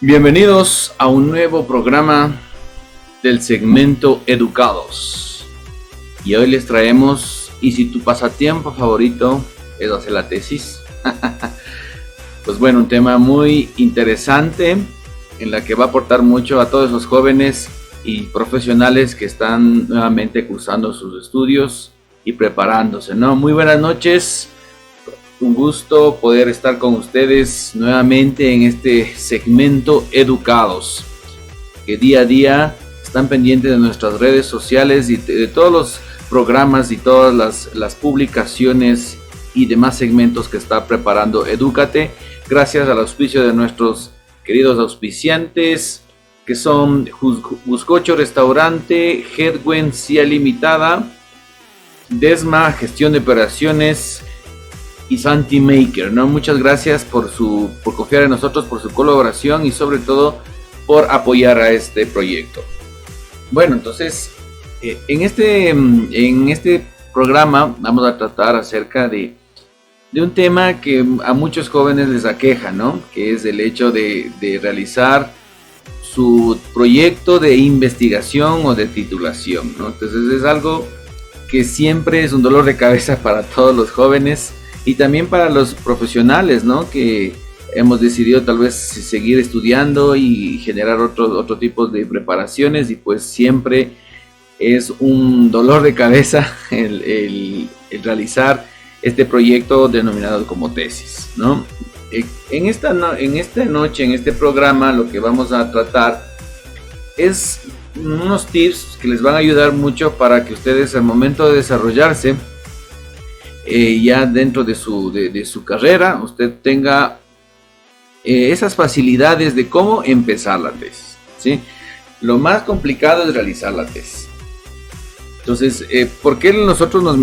Bienvenidos a un nuevo programa del segmento Educados. Y hoy les traemos, y si tu pasatiempo favorito es hacer la tesis, pues bueno, un tema muy interesante en la que va a aportar mucho a todos esos jóvenes y profesionales que están nuevamente cursando sus estudios y preparándose, ¿no? Muy buenas noches un gusto poder estar con ustedes nuevamente en este segmento Educados, que día a día están pendientes de nuestras redes sociales y de, todos los programas y todas las, publicaciones y demás segmentos que está preparando Educate, gracias al auspicio de nuestros queridos auspiciantes, que son Buscocho Restaurante, Headwen Cia Limitada, Desma Gestión de Operaciones, y Santi Maker, ¿no? Muchas gracias por su por confiar en nosotros, por su colaboración y sobre todo por apoyar a este proyecto. Bueno, entonces eh, en este en este programa vamos a tratar acerca de de un tema que a muchos jóvenes les aqueja, ¿no? Que es el hecho de, de realizar su proyecto de investigación o de titulación, ¿no? Entonces es algo que siempre es un dolor de cabeza para todos los jóvenes y también para los profesionales, ¿no? Que hemos decidido tal vez seguir estudiando y generar otro, otro tipo de preparaciones y pues siempre es un dolor de cabeza el, realizar este proyecto denominado como tesis, ¿no? Eh, en esta, en esta noche, en este programa, lo que vamos a tratar es unos tips que les van a ayudar mucho para que ustedes al momento de desarrollarse eh, ya dentro de su, de, su carrera usted tenga eh, esas facilidades de cómo empezar la tesis. ¿sí? Lo más complicado es realizar la tesis. Entonces, eh, ¿por qué nosotros nos,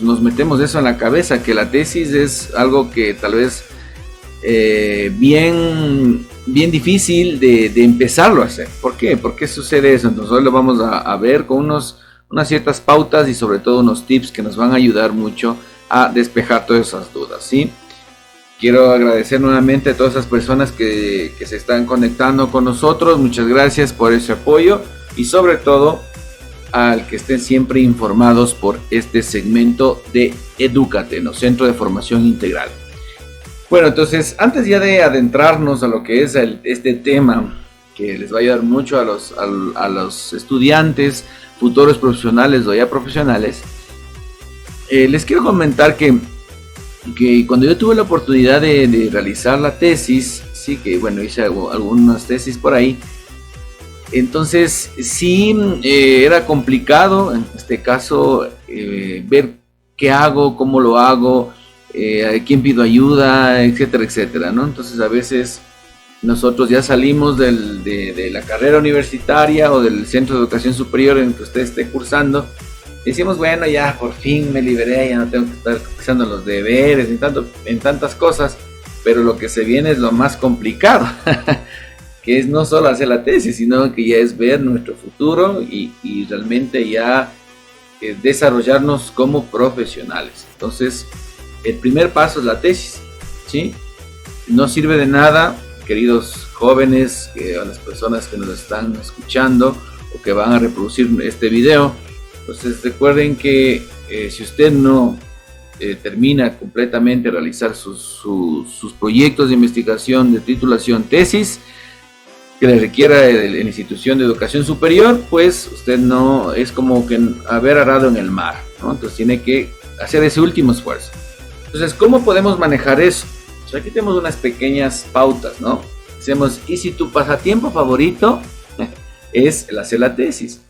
nos, metemos eso en la cabeza? Que la tesis es algo que tal vez bien, bien difícil de, de, empezarlo a hacer. ¿Por qué? ¿Por qué sucede eso? Entonces, hoy lo vamos a, a ver con unos, unas ciertas pautas y sobre todo unos tips que nos van a ayudar mucho a despejar todas esas dudas, ¿sí? Quiero agradecer nuevamente a todas esas personas que, se están conectando con nosotros. Muchas gracias por ese apoyo y sobre todo al que estén siempre informados por este segmento de Educate, ¿no? Centro de Formación Integral. Bueno, entonces, antes ya de adentrarnos a lo que es este tema que les va a ayudar mucho a los, a los estudiantes, futuros profesionales o ya profesionales, eh, les quiero comentar que, que, cuando yo tuve la oportunidad de, realizar la tesis, sí, que bueno, hice algunas tesis por ahí, entonces sí eh, era complicado, en este caso, eh, ver qué hago, cómo lo hago, a quién pido ayuda, etcétera, etcétera, ¿no? Entonces a veces nosotros ya salimos de, de, la carrera universitaria o del centro de educación superior en que usted esté cursando decimos, bueno, ya por fin me liberé, ya no tengo que estar haciendo los deberes en, tanto, en tantas cosas, pero lo que se viene es lo más complicado, que es no solo hacer la tesis, sino que ya es ver nuestro futuro y, realmente ya eh, desarrollarnos como profesionales. Entonces, el primer paso es la tesis, ¿sí? No sirve de nada, queridos jóvenes, a las personas que nos están escuchando o que van a reproducir este video, entonces recuerden que eh, si usted no eh, termina completamente realizar sus, proyectos de investigación, de titulación, tesis, que le requiera la institución de educación superior, pues usted no es como que haber arado en el mar, ¿no? Entonces tiene que hacer ese último esfuerzo. Entonces, ¿cómo podemos manejar eso? Pues aquí tenemos unas pequeñas pautas, ¿no? Decimos, ¿y si tu pasatiempo favorito es el hacer la tesis?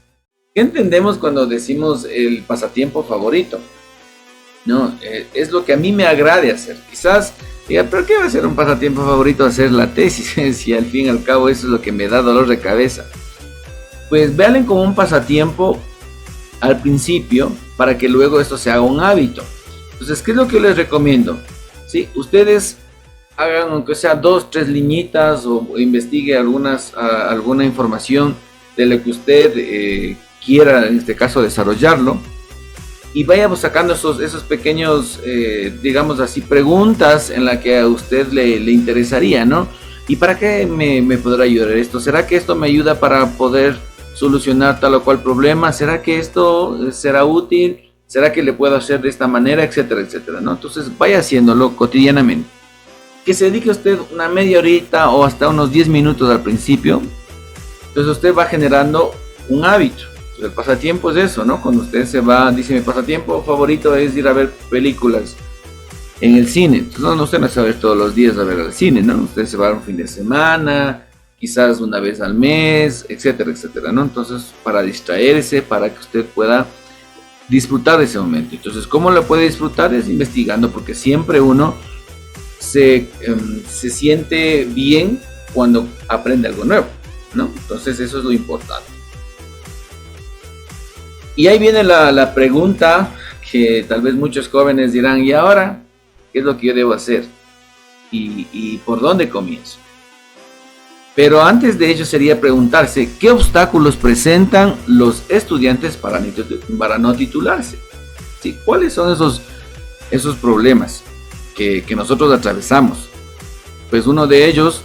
¿Qué entendemos cuando decimos el pasatiempo favorito? No, eh, es lo que a mí me agrade hacer. Quizás diga, pero ¿qué va a ser un pasatiempo favorito hacer la tesis? si al fin y al cabo eso es lo que me da dolor de cabeza. Pues véanlo como un pasatiempo al principio para que luego esto se haga un hábito. Entonces, ¿qué es lo que yo les recomiendo? ¿Sí? Ustedes hagan aunque sea dos, tres liñitas o, investigue algunas, alguna información de lo que usted eh, quiera, en este caso, desarrollarlo. Y vayamos sacando esos, esos pequeños, eh, digamos así, preguntas en las que a usted le, le, interesaría, ¿no? ¿Y para qué me, me podrá ayudar esto? ¿Será que esto me ayuda para poder solucionar tal o cual problema? ¿Será que esto será útil? ¿Será que le puedo hacer de esta manera? Etcétera, etcétera, ¿no? Entonces vaya haciéndolo cotidianamente. Que se dedique usted una media horita o hasta unos 10 minutos al principio. Entonces usted va generando un hábito. El pasatiempo es eso, ¿no? Cuando usted se va, dice mi pasatiempo favorito es ir a ver películas en el cine. Entonces, no, usted no se va a ver todos los días a ver al cine, ¿no? Usted se va a un fin de semana, quizás una vez al mes, etcétera, etcétera, ¿no? Entonces, para distraerse, para que usted pueda disfrutar de ese momento. Entonces, ¿cómo lo puede disfrutar? Es investigando, porque siempre uno se, em, se siente bien cuando aprende algo nuevo, ¿no? Entonces, eso es lo importante. Y ahí viene la, pregunta que tal vez muchos jóvenes dirán, ¿y ahora? qué es lo que yo debo hacer y, por dónde comienzo. Pero antes de ello sería preguntarse qué obstáculos presentan los estudiantes para, para no titularse. ¿Sí? ¿Cuáles son esos, esos problemas que, nosotros atravesamos? Pues uno de ellos,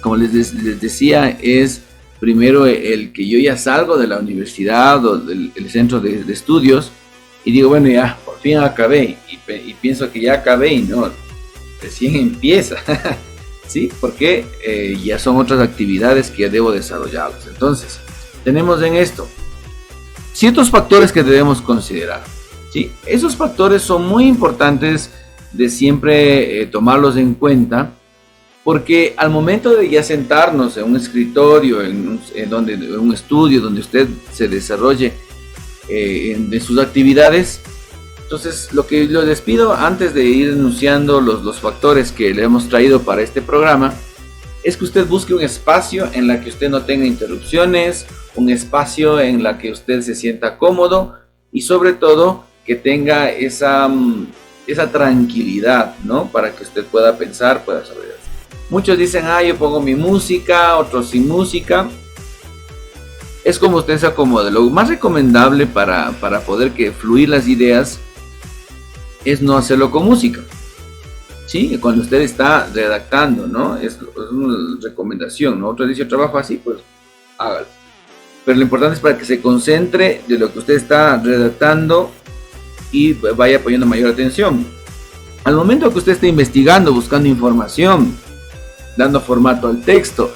como les, decía, es primero el que yo ya salgo de la universidad o del centro de, estudios y digo, bueno, ya, por fin acabé y, pienso que ya acabé y no, recién empieza. ¿Sí? Porque eh, ya son otras actividades que debo desarrollarlas. Entonces, tenemos en esto ciertos factores que debemos considerar. ¿sí? Esos factores son muy importantes de siempre eh, tomarlos en cuenta porque al momento de ya sentarnos en un escritorio, en donde, en un estudio donde usted se desarrolle eh, de sus actividades. Entonces, lo que les pido antes de ir enunciando los, los factores que le hemos traído para este programa, es que usted busque un espacio en la que usted no tenga interrupciones, un espacio en la que usted se sienta cómodo y sobre todo que tenga esa, mm, esa tranquilidad, ¿no? Para que usted pueda pensar, pueda saber. Muchos dicen, ah, yo pongo mi música, otros sin música es como usted se acomode. Lo más recomendable para, poder que fluir las ideas es no hacerlo con música. Sí, cuando usted está redactando, ¿no? Es, una recomendación, ¿no? Otro dice, trabajo así, pues hágalo. Pero lo importante es para que se concentre de lo que usted está redactando y vaya poniendo mayor atención. Al momento que usted esté investigando, buscando información, dando formato al texto,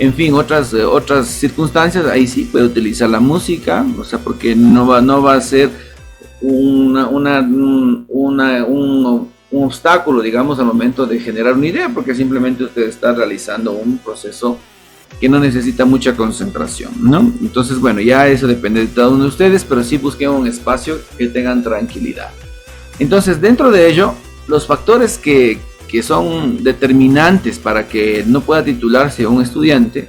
en fin, otras, eh, otras circunstancias, ahí sí puede utilizar la música, o sea, porque no va, no va a ser una, una, un, obstáculo, digamos, al momento de generar una idea, porque simplemente usted está realizando un proceso que no necesita mucha concentración, ¿no? Entonces, bueno, ya eso depende de cada uno de ustedes, pero sí busquen un espacio que tengan tranquilidad. Entonces, dentro de ello, los factores que, que son determinantes para que no pueda titularse un estudiante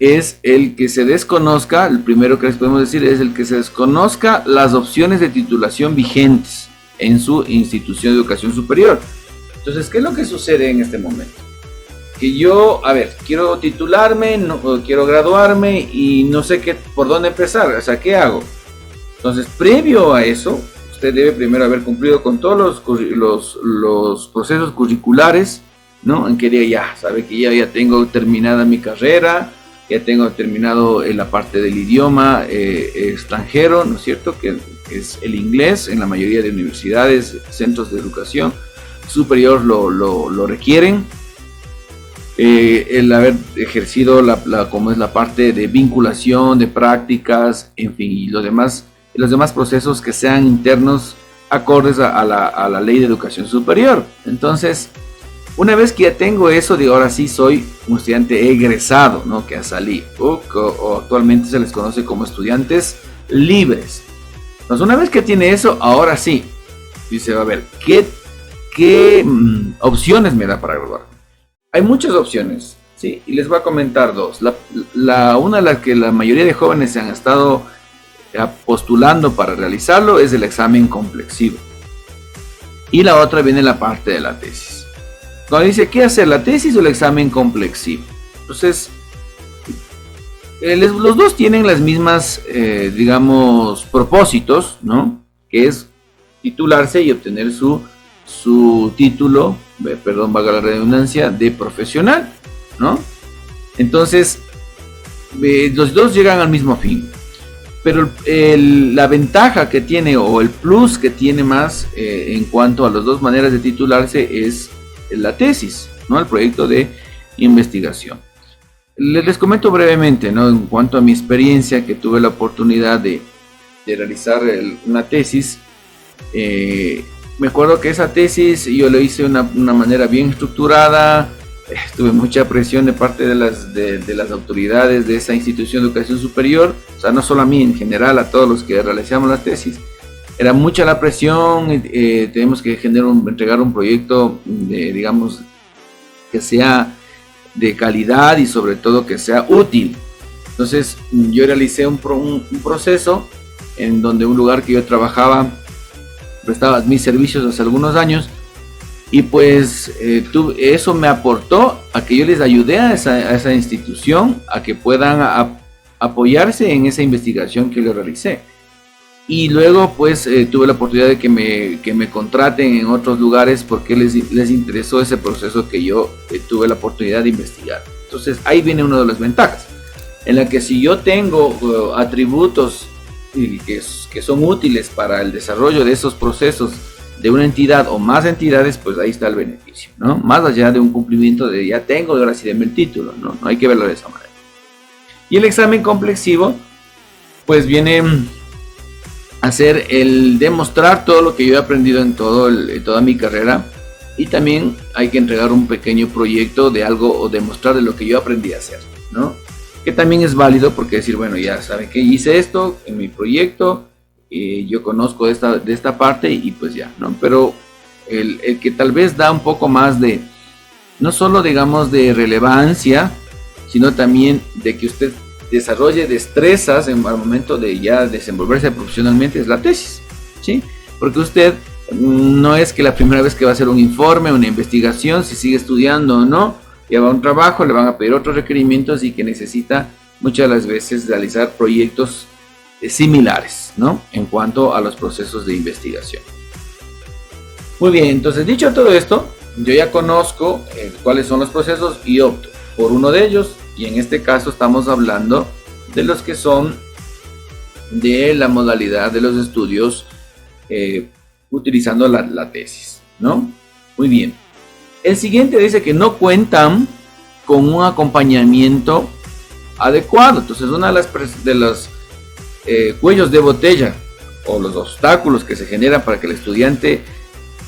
es el que se desconozca, el primero que les podemos decir es el que se desconozca las opciones de titulación vigentes en su institución de educación superior. Entonces, ¿qué es lo que sucede en este momento? Que yo, a ver, quiero titularme, no, quiero graduarme y no sé qué, por dónde empezar, o sea, ¿qué hago? Entonces, previo a eso, usted debe primero haber cumplido con todos los, los, procesos curriculares, ¿no? En que ya sabe que ya, ya tengo terminada mi carrera, ya tengo terminado en la parte del idioma eh, extranjero, ¿no es cierto? Que es el inglés en la mayoría de universidades, centros de educación superior lo, lo, requieren. Eh, el haber ejercido la, como es la parte de vinculación, de prácticas, en fin, y lo demás los demás procesos que sean internos acordes a, la, ley de educación superior. Entonces, una vez que ya tengo eso, digo, ahora sí soy un estudiante egresado, ¿no? Que ha salido, o, actualmente se les conoce como estudiantes libres. Entonces, una vez que tiene eso, ahora sí, dice, a ver, ¿qué, qué mm, opciones me da para graduar? Hay muchas opciones, ¿sí? Y les voy a comentar dos. La, la, una de las que la mayoría de jóvenes se han estado postulando para realizarlo es el examen complexivo. Y la otra viene la parte de la tesis. Cuando dice, ¿qué hacer? ¿La tesis o el examen complexivo? Entonces, eh, los dos tienen las mismas, eh, digamos, propósitos, ¿no? Que es titularse y obtener su, su título perdón, vaga la redundancia, de profesional, ¿no? Entonces, los dos llegan al mismo fin. Pero la ventaja que tiene o el plus que tiene más eh, en cuanto a las dos maneras de titularse es la tesis, ¿no? El proyecto de investigación. Les, comento brevemente, ¿no? En cuanto a mi experiencia, que tuve la oportunidad de, realizar una tesis. Eh, me acuerdo que esa tesis yo lo hice de una, una manera bien estructurada, tuve mucha presión de parte de las, de, las autoridades de esa institución de educación superior, o sea, no solo a mí, en general, a todos los que realizamos la tesis. Era mucha la presión, eh, tenemos que generar un, entregar un proyecto, de, digamos, que sea de calidad y sobre todo que sea útil. Entonces, yo realicé un, un proceso en donde un lugar que yo trabajaba, prestaba mis servicios hace algunos años, y pues eh, eso me aportó a que yo les ayudé a esa, institución a que puedan apoyarse en esa investigación que yo realicé. Y luego pues eh, tuve la oportunidad de que me, que me contraten en otros lugares porque les, les interesó ese proceso que yo eh, tuve la oportunidad de investigar. Entonces ahí viene una de las ventajas, en la que si yo tengo uh, atributos que, que son útiles para el desarrollo de esos procesos, de una entidad o más entidades, pues ahí está el beneficio, ¿no? Más allá de un cumplimiento de ya tengo, ahora sí denme el título, ¿no? No hay que verlo de esa manera. Y el examen complexivo, pues viene a ser el demostrar todo lo que yo he aprendido en, todo en toda mi carrera y también hay que entregar un pequeño proyecto de algo o demostrar de lo que yo aprendí a hacer, ¿no? Que también es válido porque decir, bueno, ya saben que hice esto en mi proyecto, yo conozco de esta, de esta parte y pues ya, ¿no? Pero el, el, que tal vez da un poco más de, no solo digamos de relevancia, sino también de que usted desarrolle destrezas en el momento de ya desenvolverse profesionalmente es la tesis, ¿sí? Porque usted no es que la primera vez que va a hacer un informe, una investigación, si sigue estudiando o no, lleva un trabajo, le van a pedir otros requerimientos y que necesita muchas las veces realizar proyectos similares, ¿no? En cuanto a los procesos de investigación. Muy bien, entonces dicho todo esto, yo ya conozco eh, cuáles son los procesos y opto por uno de ellos y en este caso estamos hablando de los que son de la modalidad de los estudios eh, utilizando la, tesis, ¿no? Muy bien. El siguiente dice que no cuentan con un acompañamiento adecuado. Entonces, una de las eh, cuellos de botella o los obstáculos que se generan para que el estudiante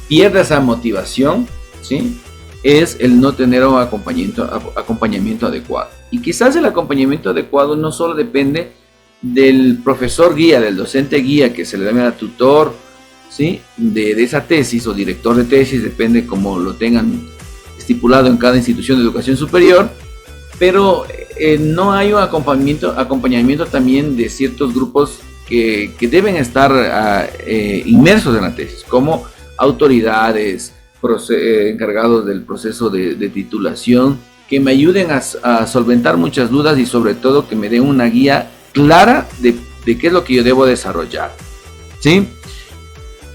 pierda esa motivación, ¿sí? es el no tener un acompañamiento, acompañamiento adecuado. Y quizás el acompañamiento adecuado no solo depende del profesor guía, del docente guía que se le da a tutor, ¿sí? De, de, esa tesis o director de tesis, depende como lo tengan estipulado en cada institución de educación superior, pero eh, no hay un acompañamiento, acompañamiento también de ciertos grupos que, deben estar ah, eh, inmersos en la tesis, como autoridades, eh, encargados del proceso de, titulación, que me ayuden a, solventar muchas dudas y sobre todo que me den una guía clara de, de qué es lo que yo debo desarrollar. ¿Sí?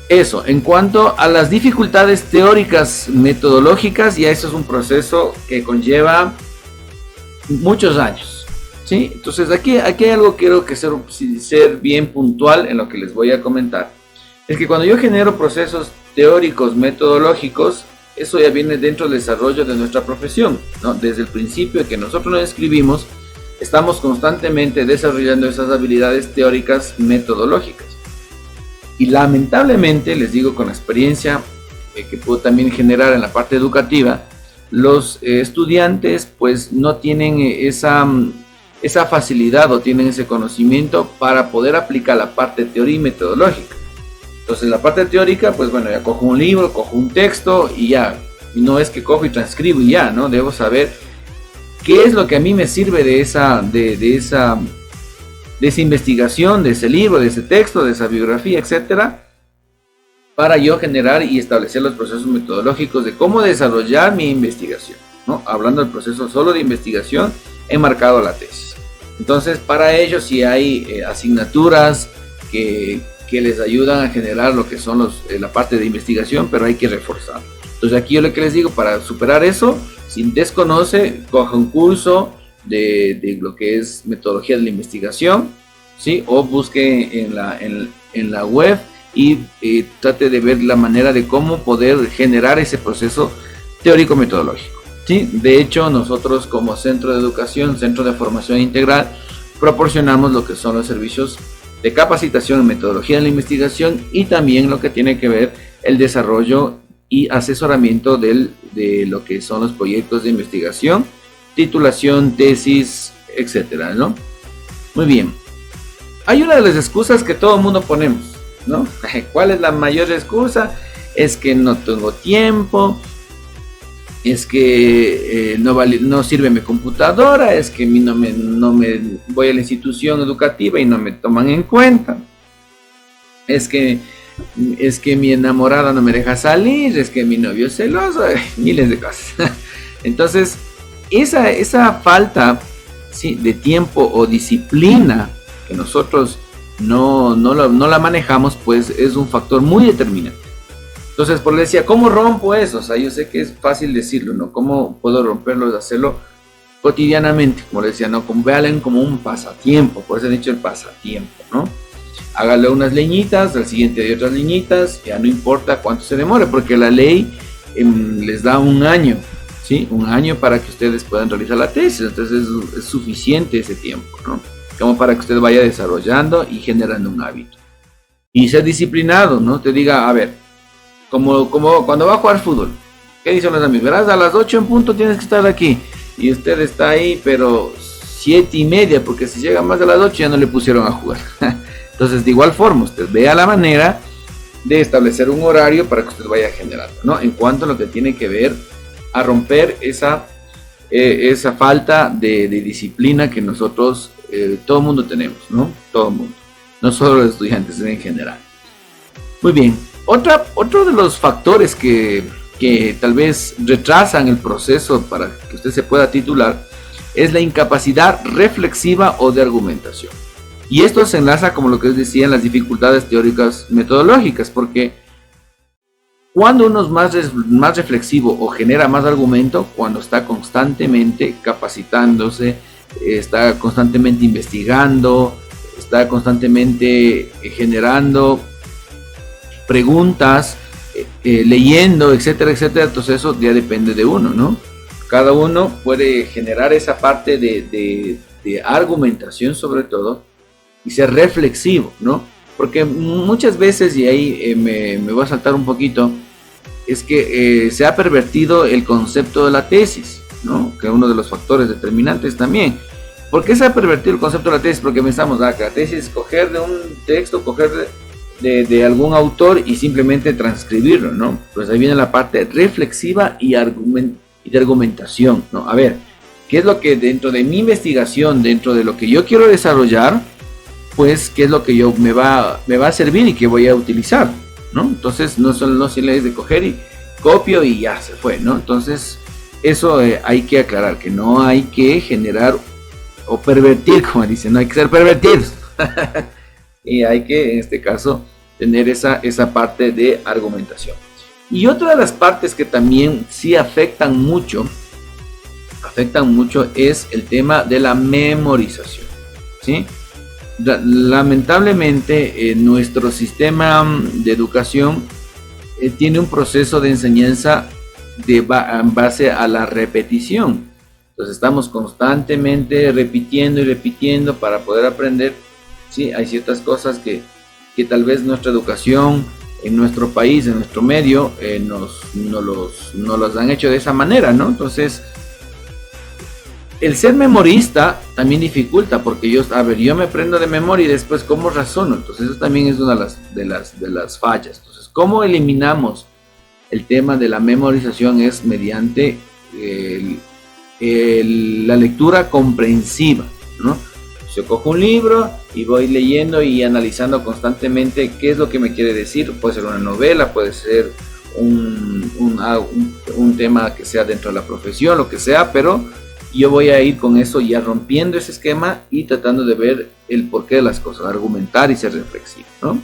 Eso, en cuanto a las dificultades teóricas metodológicas, ya eso es un proceso que conlleva muchos años. ¿sí? Entonces aquí, aquí hay algo que quiero que ser, ser bien puntual en lo que les voy a comentar. Es que cuando yo genero procesos teóricos, metodológicos, eso ya viene dentro del desarrollo de nuestra profesión. ¿no? Desde el principio que nosotros nos escribimos, estamos constantemente desarrollando esas habilidades teóricas metodológicas. Y lamentablemente, les digo con la experiencia eh, que puedo también generar en la parte educativa, los eh, estudiantes pues no tienen eh, esa, mm, esa facilidad o tienen ese conocimiento para poder aplicar la parte teórica y metodológica. Entonces la parte teórica, pues bueno, ya cojo un libro, cojo un texto y ya, no es que cojo y transcribo y ya, ¿no? Debo saber qué es lo que a mí me sirve de esa, de, de esa, de esa investigación, de ese libro, de ese texto, de esa biografía, etcétera, para yo generar y establecer los procesos metodológicos de cómo desarrollar mi investigación. ¿no? Hablando del proceso solo de investigación, he marcado la tesis. Entonces, para ello sí hay eh, asignaturas que, que, les ayudan a generar lo que son eh, la parte de investigación, pero hay que reforzar. Entonces aquí yo lo que les digo, para superar eso, si desconoce, coja un curso de, de lo que es metodología de la investigación, ¿sí? O busque en la, en, en la web y eh, trate de ver la manera de cómo poder generar ese proceso teórico-metodológico. ¿sí? De hecho, nosotros como centro de educación, centro de formación integral, proporcionamos lo que son los servicios de capacitación en metodología de la investigación y también lo que tiene que ver el desarrollo y asesoramiento del, de lo que son los proyectos de investigación, titulación, tesis, etcétera, ¿no? Muy bien. Hay una de las excusas que todo el mundo ponemos, ¿no? ¿Cuál es la mayor excusa? Es que no tengo tiempo, es que eh, no, vale, no sirve mi computadora, es que no me, no me voy a la institución educativa y no me toman en cuenta, es que, es que mi enamorada no me deja salir, es que mi novio es celoso, miles de cosas. Entonces, esa, esa falta ¿sí? de tiempo o disciplina que nosotros no, no, no la manejamos, pues es un factor muy determinante. Entonces, por le decía, ¿cómo rompo eso? O sea, yo sé que es fácil decirlo, ¿no? ¿Cómo puedo romperlo, hacerlo cotidianamente? Como le decía, ¿no? Como, véanlo como un pasatiempo, por eso he dicho el pasatiempo, ¿no? Hágale unas leñitas, al siguiente hay otras leñitas, ya no importa cuánto se demore, porque la ley em, les da un año, ¿sí? Un año para que ustedes puedan realizar la tesis, entonces es, es suficiente ese tiempo, ¿no? Como para que usted vaya desarrollando y generando un hábito. Y ser disciplinado, ¿no? Te diga, a ver, como, como cuando va a jugar fútbol. ¿Qué dicen los amigos? Verás, a las 8 en punto tienes que estar aquí. Y usted está ahí, pero siete y media, porque si llega más de las 8 ya no le pusieron a jugar. Entonces, de igual forma, usted vea la manera de establecer un horario para que usted vaya generando, ¿no? En cuanto a lo que tiene que ver a romper esa, eh, esa falta de, disciplina que nosotros, eh, todo el mundo tenemos, ¿no? Todo el mundo. No solo los estudiantes, en general. Muy bien, otra, otro de los factores que, tal vez retrasan el proceso para que usted se pueda titular es la incapacidad reflexiva o de argumentación. Y esto se enlaza, como lo que les decía, en las dificultades teóricas metodológicas, porque cuando uno es más, más reflexivo o genera más argumento, cuando está constantemente capacitándose, está constantemente investigando, está constantemente generando preguntas, eh, eh, leyendo, etcétera, etcétera. Entonces eso ya depende de uno, ¿no? Cada uno puede generar esa parte de, argumentación sobre todo y ser reflexivo, ¿no? Porque muchas veces, y ahí eh, me, voy a saltar un poquito, es que se ha pervertido el concepto de la tesis, ¿no? Que es uno de los factores determinantes también. ¿Por qué se ha pervertido el concepto de la tesis? Porque pensamos, ah, que la tesis es coger de un texto, coger de, de, algún autor y simplemente transcribirlo, ¿no? Pues ahí viene la parte reflexiva y, de argumentación, ¿no? A ver, ¿qué es lo que dentro de mi investigación, dentro de lo que yo quiero desarrollar, pues qué es lo que yo me va, me va a servir y que voy a utilizar, ¿no? Entonces no solo no se de coger y copio y ya se fue, ¿no? Entonces eso eh, hay que aclarar, que no hay que generar o pervertir, como dicen, no hay que ser pervertidos. y hay que, en este caso, tener esa, esa parte de argumentación. Y otra de las partes que también sí afectan mucho, afectan mucho es el tema de la memorización. ¿sí? Lamentablemente, eh, nuestro sistema de educación eh, tiene un proceso de enseñanza en base a la repetición. Entonces estamos constantemente repitiendo y repitiendo para poder aprender Sí, hay ciertas cosas que, tal vez nuestra educación en nuestro país, en nuestro medio, eh, nos, no, los, no los han hecho de esa manera, ¿no? Entonces, el ser memorista también dificulta, porque yo, a ver, yo me aprendo de memoria y después cómo razono. Entonces, eso también es una de las, de las, de las fallas. Entonces, ¿cómo eliminamos el tema de la memorización? Es mediante la lectura comprensiva, ¿no? Yo cojo un libro y voy leyendo y analizando constantemente qué es lo que me quiere decir. Puede ser una novela, puede ser un, un, ah, tema que sea dentro de la profesión, lo que sea, pero yo voy a ir con eso ya rompiendo ese esquema y tratando de ver el porqué de las cosas, argumentar y ser reflexivo, ¿no?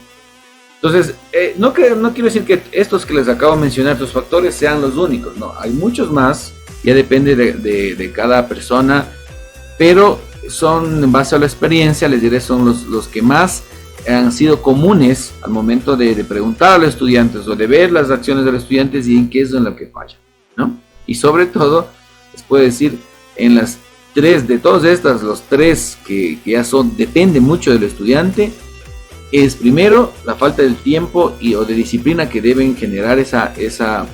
Entonces, eh, no, quiero decir que estos que les acabo de mencionar, estos factores, sean los únicos, no, hay muchos más, ya depende de, cada persona, pero son, en base a la experiencia, les diré, son los, que más han sido comunes al momento de, preguntar a los estudiantes o de ver las acciones de los estudiantes y en qué es en lo que falla, ¿no? Y sobre todo, les puedo decir, en las tres, de todas estas, los tres que, que ya son, depende mucho del estudiante, es primero la falta del tiempo y o de disciplina que deben generar esa, esa,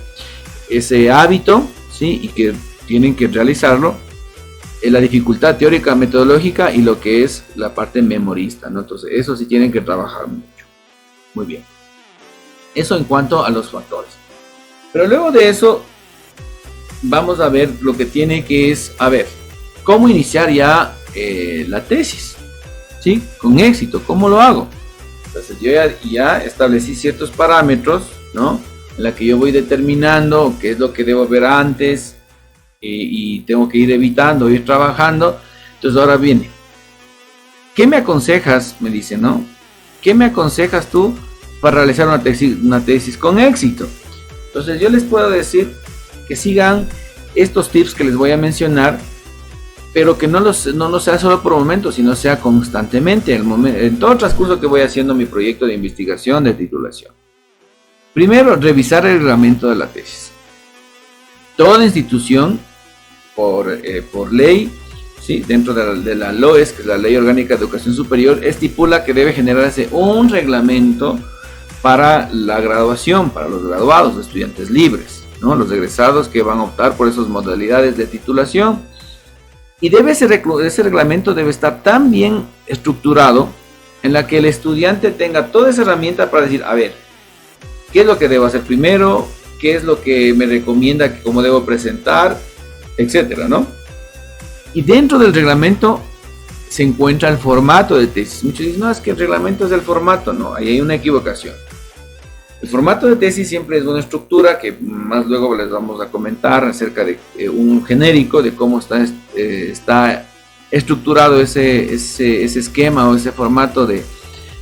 ese hábito, ¿sí? Y que tienen que realizarlo. En la dificultad teórica metodológica y lo que es la parte memorista, ¿no? Entonces, eso sí tienen que trabajar mucho. Muy bien. Eso en cuanto a los factores. Pero luego de eso, vamos a ver lo que tiene que es, a ver, cómo iniciar ya eh, la tesis, ¿sí? Con éxito, ¿cómo lo hago? Entonces yo ya, establecí ciertos parámetros, ¿no? En la que yo voy determinando qué es lo que debo ver antes y, tengo que ir evitando, ir trabajando. Entonces ahora viene, ¿qué me aconsejas? Me dice, ¿no? ¿Qué me aconsejas tú para realizar una tesis, una tesis con éxito? Entonces yo les puedo decir que sigan estos tips que les voy a mencionar pero que no, los, no lo sea solo por momentos, sino sea constantemente, en, todo el transcurso que voy haciendo mi proyecto de investigación de titulación. Primero, revisar el reglamento de la tesis. Toda institución, por, eh, por ley, ¿sí? dentro de la, de LOES, que es la Ley Orgánica de Educación Superior, estipula que debe generarse un reglamento para la graduación, para los graduados, estudiantes libres, ¿no? los egresados que van a optar por esas modalidades de titulación y debe ese, ese reglamento debe estar tan bien estructurado en la que el estudiante tenga toda esa herramienta para decir, a ver, ¿qué es lo que debo hacer primero? ¿Qué es lo que me recomienda que cómo debo presentar? Etcétera, ¿no? Y dentro del reglamento se encuentra el formato de tesis. Muchos dicen, no, es que el reglamento es el formato. No, ahí hay una equivocación. El formato de tesis siempre es una estructura que más luego les vamos a comentar acerca de eh, un genérico de cómo está, eh, está estructurado ese, ese, esquema o ese formato de,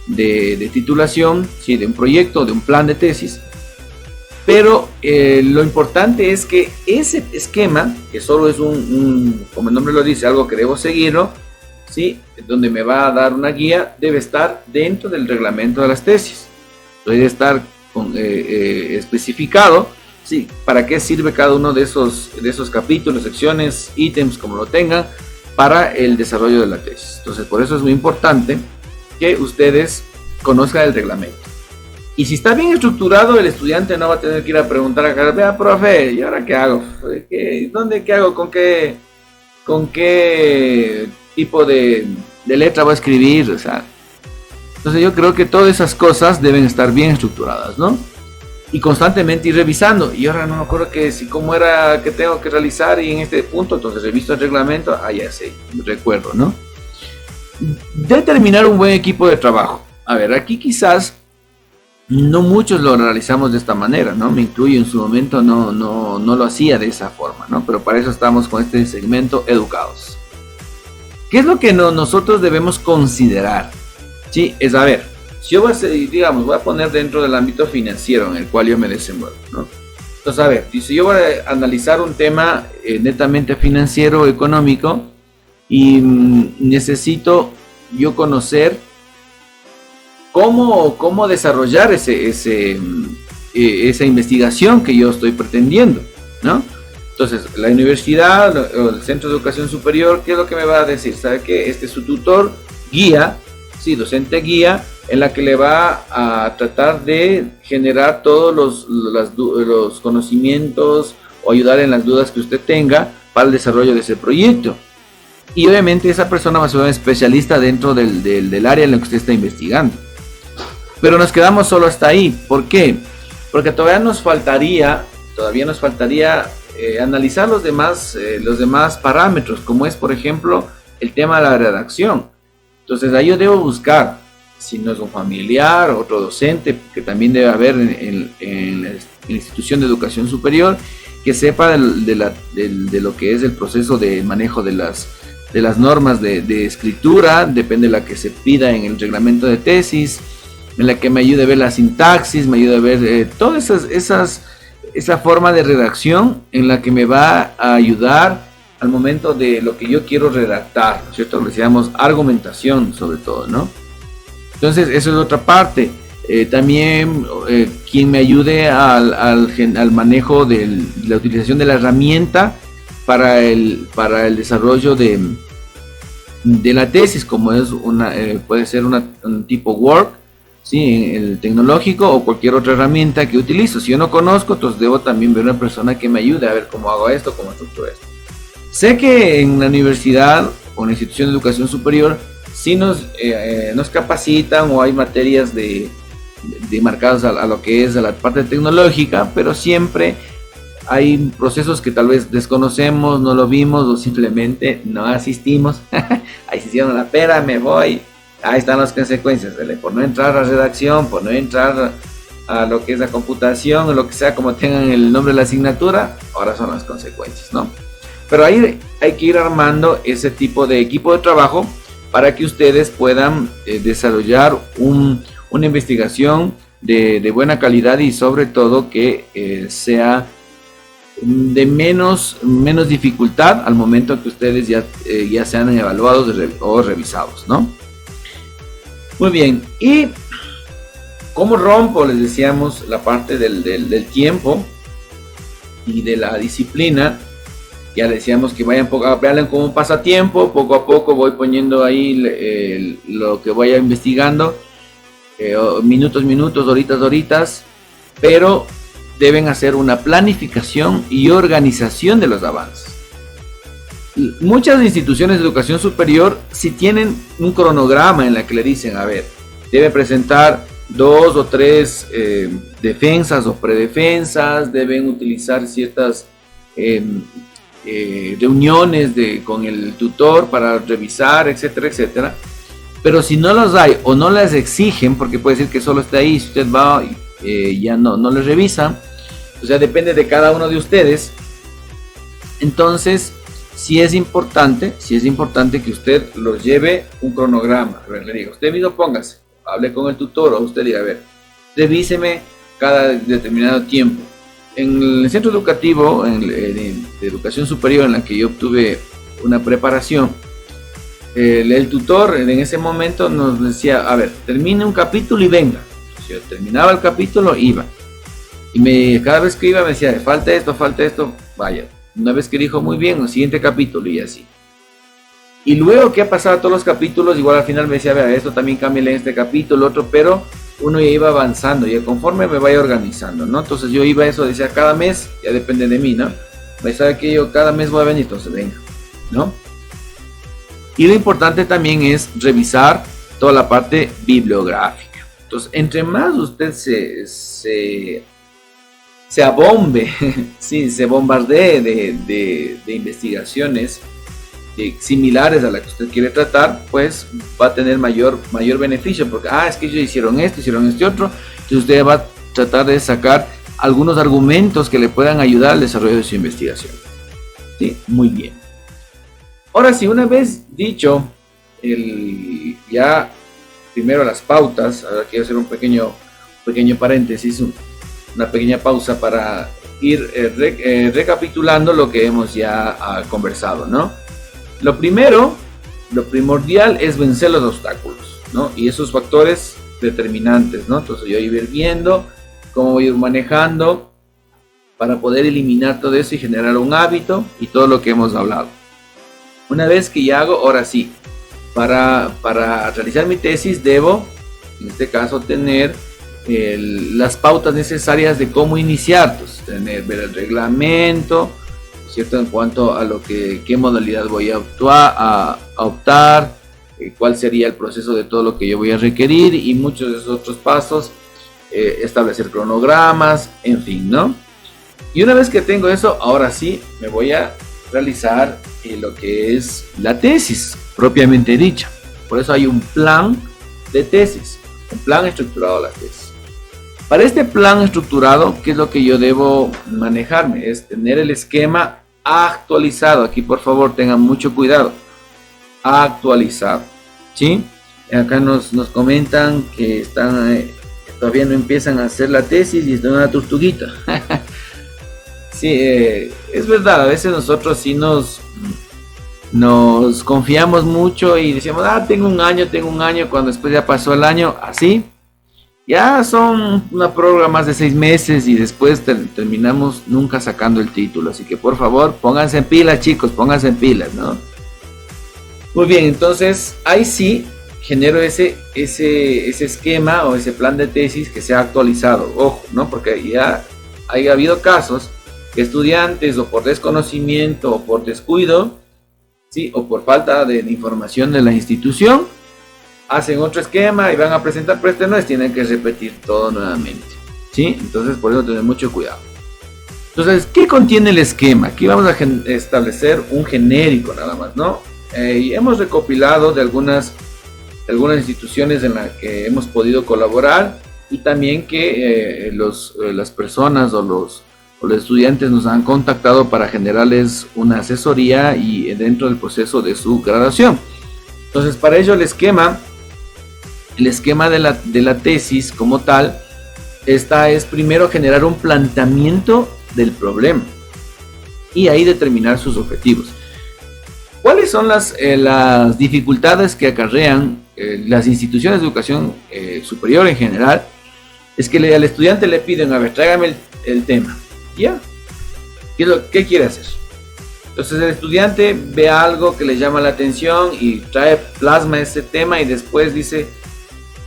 de, titulación, ¿sí? de un proyecto, de un plan de tesis. Pero eh, lo importante es que ese esquema, que solo es un, como el nombre lo dice, algo que debo seguirlo, ¿sí? donde me va a dar una guía, debe estar dentro del reglamento de las tesis. Debe estar eh, eh, especificado, sí, para qué sirve cada uno de esos, de esos capítulos, secciones, ítems, como lo tengan, para el desarrollo de la tesis. Entonces, por eso es muy importante que ustedes conozcan el reglamento. Y si está bien estructurado, el estudiante no va a tener que ir a preguntar a vea, profe, ¿y ahora qué hago? ¿Qué, ¿Dónde qué hago? ¿Con qué, con qué tipo de, de letra voy a escribir? O sea, entonces yo creo que todas esas cosas deben estar bien estructuradas, ¿no? Y constantemente ir revisando. Y ahora no me acuerdo que si cómo era que tengo que realizar y en este punto, entonces reviso el reglamento, ah, ya sé, recuerdo, ¿no? Determinar un buen equipo de trabajo. A ver, aquí quizás no muchos lo realizamos de esta manera, ¿no? Me incluyo en su momento, no, no, no lo hacía de esa forma, ¿no? Pero para eso estamos con este segmento educados. ¿Qué es lo que nosotros debemos considerar? Sí, es a ver, si yo voy a, digamos, voy a poner dentro del ámbito financiero en el cual yo me desenvuelvo. Entonces, a ver, si yo voy a analizar un tema eh, netamente financiero, económico, y mm, necesito yo conocer cómo, cómo desarrollar ese, ese, mm, e, esa investigación que yo estoy pretendiendo, ¿no? Entonces, la universidad o el centro de educación superior, ¿qué es lo que me va a decir? ¿Sabe que este es su tutor, guía, sí, docente guía, en la que le va a tratar de generar todos los, los conocimientos o ayudar en las dudas que usted tenga para el desarrollo de ese proyecto. Y obviamente esa persona va a ser un especialista dentro del, del, área en la que usted está investigando. Pero nos quedamos solo hasta ahí. ¿Por qué? Porque todavía nos faltaría, todavía nos faltaría eh, analizar los demás, eh, los demás parámetros, como es por ejemplo el tema de la redacción. Entonces ahí yo debo buscar, si no es un familiar, otro docente, que también debe haber en, la institución de educación superior, que sepa de, lo que es el proceso de manejo de las, normas de, escritura, depende de la que se pida en el reglamento de tesis, en la que me ayude a ver la sintaxis, me ayude a ver eh, todas esas, esas, esa forma de redacción en la que me va a ayudar al momento de lo que yo quiero redactar, ¿cierto? Lo decíamos argumentación sobre todo, ¿no? Entonces, eso es otra parte. Eh, también eh, quien me ayude al, al, manejo de la utilización de la herramienta para el, para el desarrollo de, de la tesis, como es una, eh, puede ser una, un tipo Word, ¿sí? el tecnológico o cualquier otra herramienta que utilizo. Si yo no conozco, entonces debo también ver una persona que me ayude a ver cómo hago esto, cómo estructuro esto. Sé que en la universidad o en la institución de educación superior sí nos, eh, nos capacitan o hay materias de, de marcadas a, lo que es la parte tecnológica, pero siempre hay procesos que tal vez desconocemos, no lo vimos o simplemente no asistimos. Ahí se hicieron la pera, me voy. Ahí están las consecuencias, por no entrar a redacción, por no entrar a lo que es la computación lo que sea, como tengan el nombre de la asignatura, ahora son las consecuencias, ¿no? Pero ahí hay que ir armando ese tipo de equipo de trabajo para que ustedes puedan eh, desarrollar una investigación de, buena calidad y sobre todo que eh, sea de menos, menos dificultad al momento que ustedes ya, eh, ya sean evaluados o revisados, ¿no? Muy bien, y como rompo, les decíamos, la parte del, del tiempo y de la disciplina, ya decíamos que vayan poco, vean como un pasatiempo, poco a poco voy poniendo ahí lo que voy investigando, eh, minutos, minutos, horitas, horitas, pero deben hacer una planificación y organización de los avances. Muchas instituciones de educación superior si tienen un cronograma en la que le dicen, a ver, debe presentar dos o tres eh, defensas o predefensas, deben utilizar ciertas em, eh, reuniones de, con el tutor para revisar, etcétera, etcétera. Pero si no los hay o no las exigen, porque puede ser que solo esté ahí, si usted va eh, ya no, no les revisa, o sea, depende de cada uno de ustedes. Entonces, si es importante, si es importante que usted los lleve un cronograma. A le digo, usted mismo póngase, hable con el tutor o usted diga, a ver, revíseme cada determinado tiempo en el centro educativo en, de educación superior en la que yo obtuve una preparación, el, tutor en ese momento nos decía, a ver, termine un capítulo y venga. Si yo terminaba el capítulo, iba. Y me, cada vez que iba me decía, falta esto, falta esto, vaya. Una vez que dijo, muy bien, el siguiente capítulo y así. Y luego que ha pasado todos los capítulos, igual al final me decía, vea, esto también cambia en este capítulo, otro, pero uno ya iba avanzando y conforme me vaya organizando, ¿no? Entonces yo iba a eso, decía, cada mes, ya depende de mí, ¿no? Me sabe que yo cada mes voy a venir, entonces venga, ¿no? Y lo importante también es revisar toda la parte bibliográfica. Entonces, entre más usted se, se, se abombe, sí, se bombardee de, de, de investigaciones, similares a la que usted quiere tratar, pues va a tener mayor, mayor beneficio, porque, ah, es que ellos hicieron esto, hicieron este otro, entonces usted va a tratar de sacar algunos argumentos que le puedan ayudar al desarrollo de su investigación. Sí, muy bien. Ahora sí, una vez dicho el, ya primero las pautas, ahora quiero hacer un pequeño, pequeño paréntesis, una pequeña pausa para ir eh, eh, recapitulando lo que hemos ya ah, conversado, ¿no? Lo primero, lo primordial es vencer los obstáculos, ¿no? Y esos factores determinantes, ¿no? Entonces yo ir viendo cómo voy ir manejando para poder eliminar todo eso y generar un hábito y todo lo que hemos hablado. Una vez que ya hago, ahora sí, para, para realizar mi tesis debo, en este caso, tener las pautas necesarias de cómo iniciar, tener, ver el reglamento, ¿cierto? En cuanto a lo que, qué modalidad voy a, optar, eh, cuál sería el proceso de todo lo que yo voy a requerir y muchos de esos otros pasos, eh, establecer cronogramas, en fin, ¿no? Y una vez que tengo eso, ahora sí me voy a realizar eh, lo que es la tesis propiamente dicha. Por eso hay un plan de tesis, un plan estructurado de la tesis. Para este plan estructurado, ¿qué es lo que yo debo manejarme? Es tener el esquema actualizado. Aquí por favor tengan mucho cuidado. Actualizado. ¿Sí? Acá nos, nos comentan que están eh, todavía no empiezan a hacer la tesis y están una tortuguita. sí, eh, es verdad, a veces nosotros sí nos, nos confiamos mucho y decimos, ah, tengo un año, tengo un año, cuando después ya pasó el año, así. Ya son una prórroga más de seis meses y después terminamos nunca sacando el título. Así que por favor, pónganse en pilas, chicos, pónganse en pilas, ¿no? Muy bien, entonces ahí sí genero ese, ese, ese esquema o ese plan de tesis que sea actualizado. Ojo, ¿no? Porque ya ha habido casos que estudiantes o por desconocimiento o por descuido, ¿sí? O por falta de información de la institución, hacen otro esquema y van a presentar, pero este no es, tienen que repetir todo nuevamente. ¿Sí? Entonces por eso tener mucho cuidado. Entonces, ¿qué contiene el esquema? Aquí vamos a establecer un genérico nada más, ¿no? Eh, y hemos recopilado de algunas algunas instituciones en las que hemos podido colaborar y también que eh, los, eh, las personas o los, los estudiantes nos han contactado para generarles una asesoría y dentro del proceso de su graduación. Entonces, para ello el esquema, el esquema de la, de la tesis como tal, esta es primero generar un planteamiento del problema y ahí determinar sus objetivos. ¿Cuáles son las, eh, las dificultades que acarrean eh, las instituciones de educación eh, superior en general, es que al estudiante le piden, a ver, tráigame el, tema. ¿Ya? ¿Qué, lo, ¿Qué quiere hacer? Entonces el estudiante ve algo que le llama la atención y trae, plasma ese tema y después dice,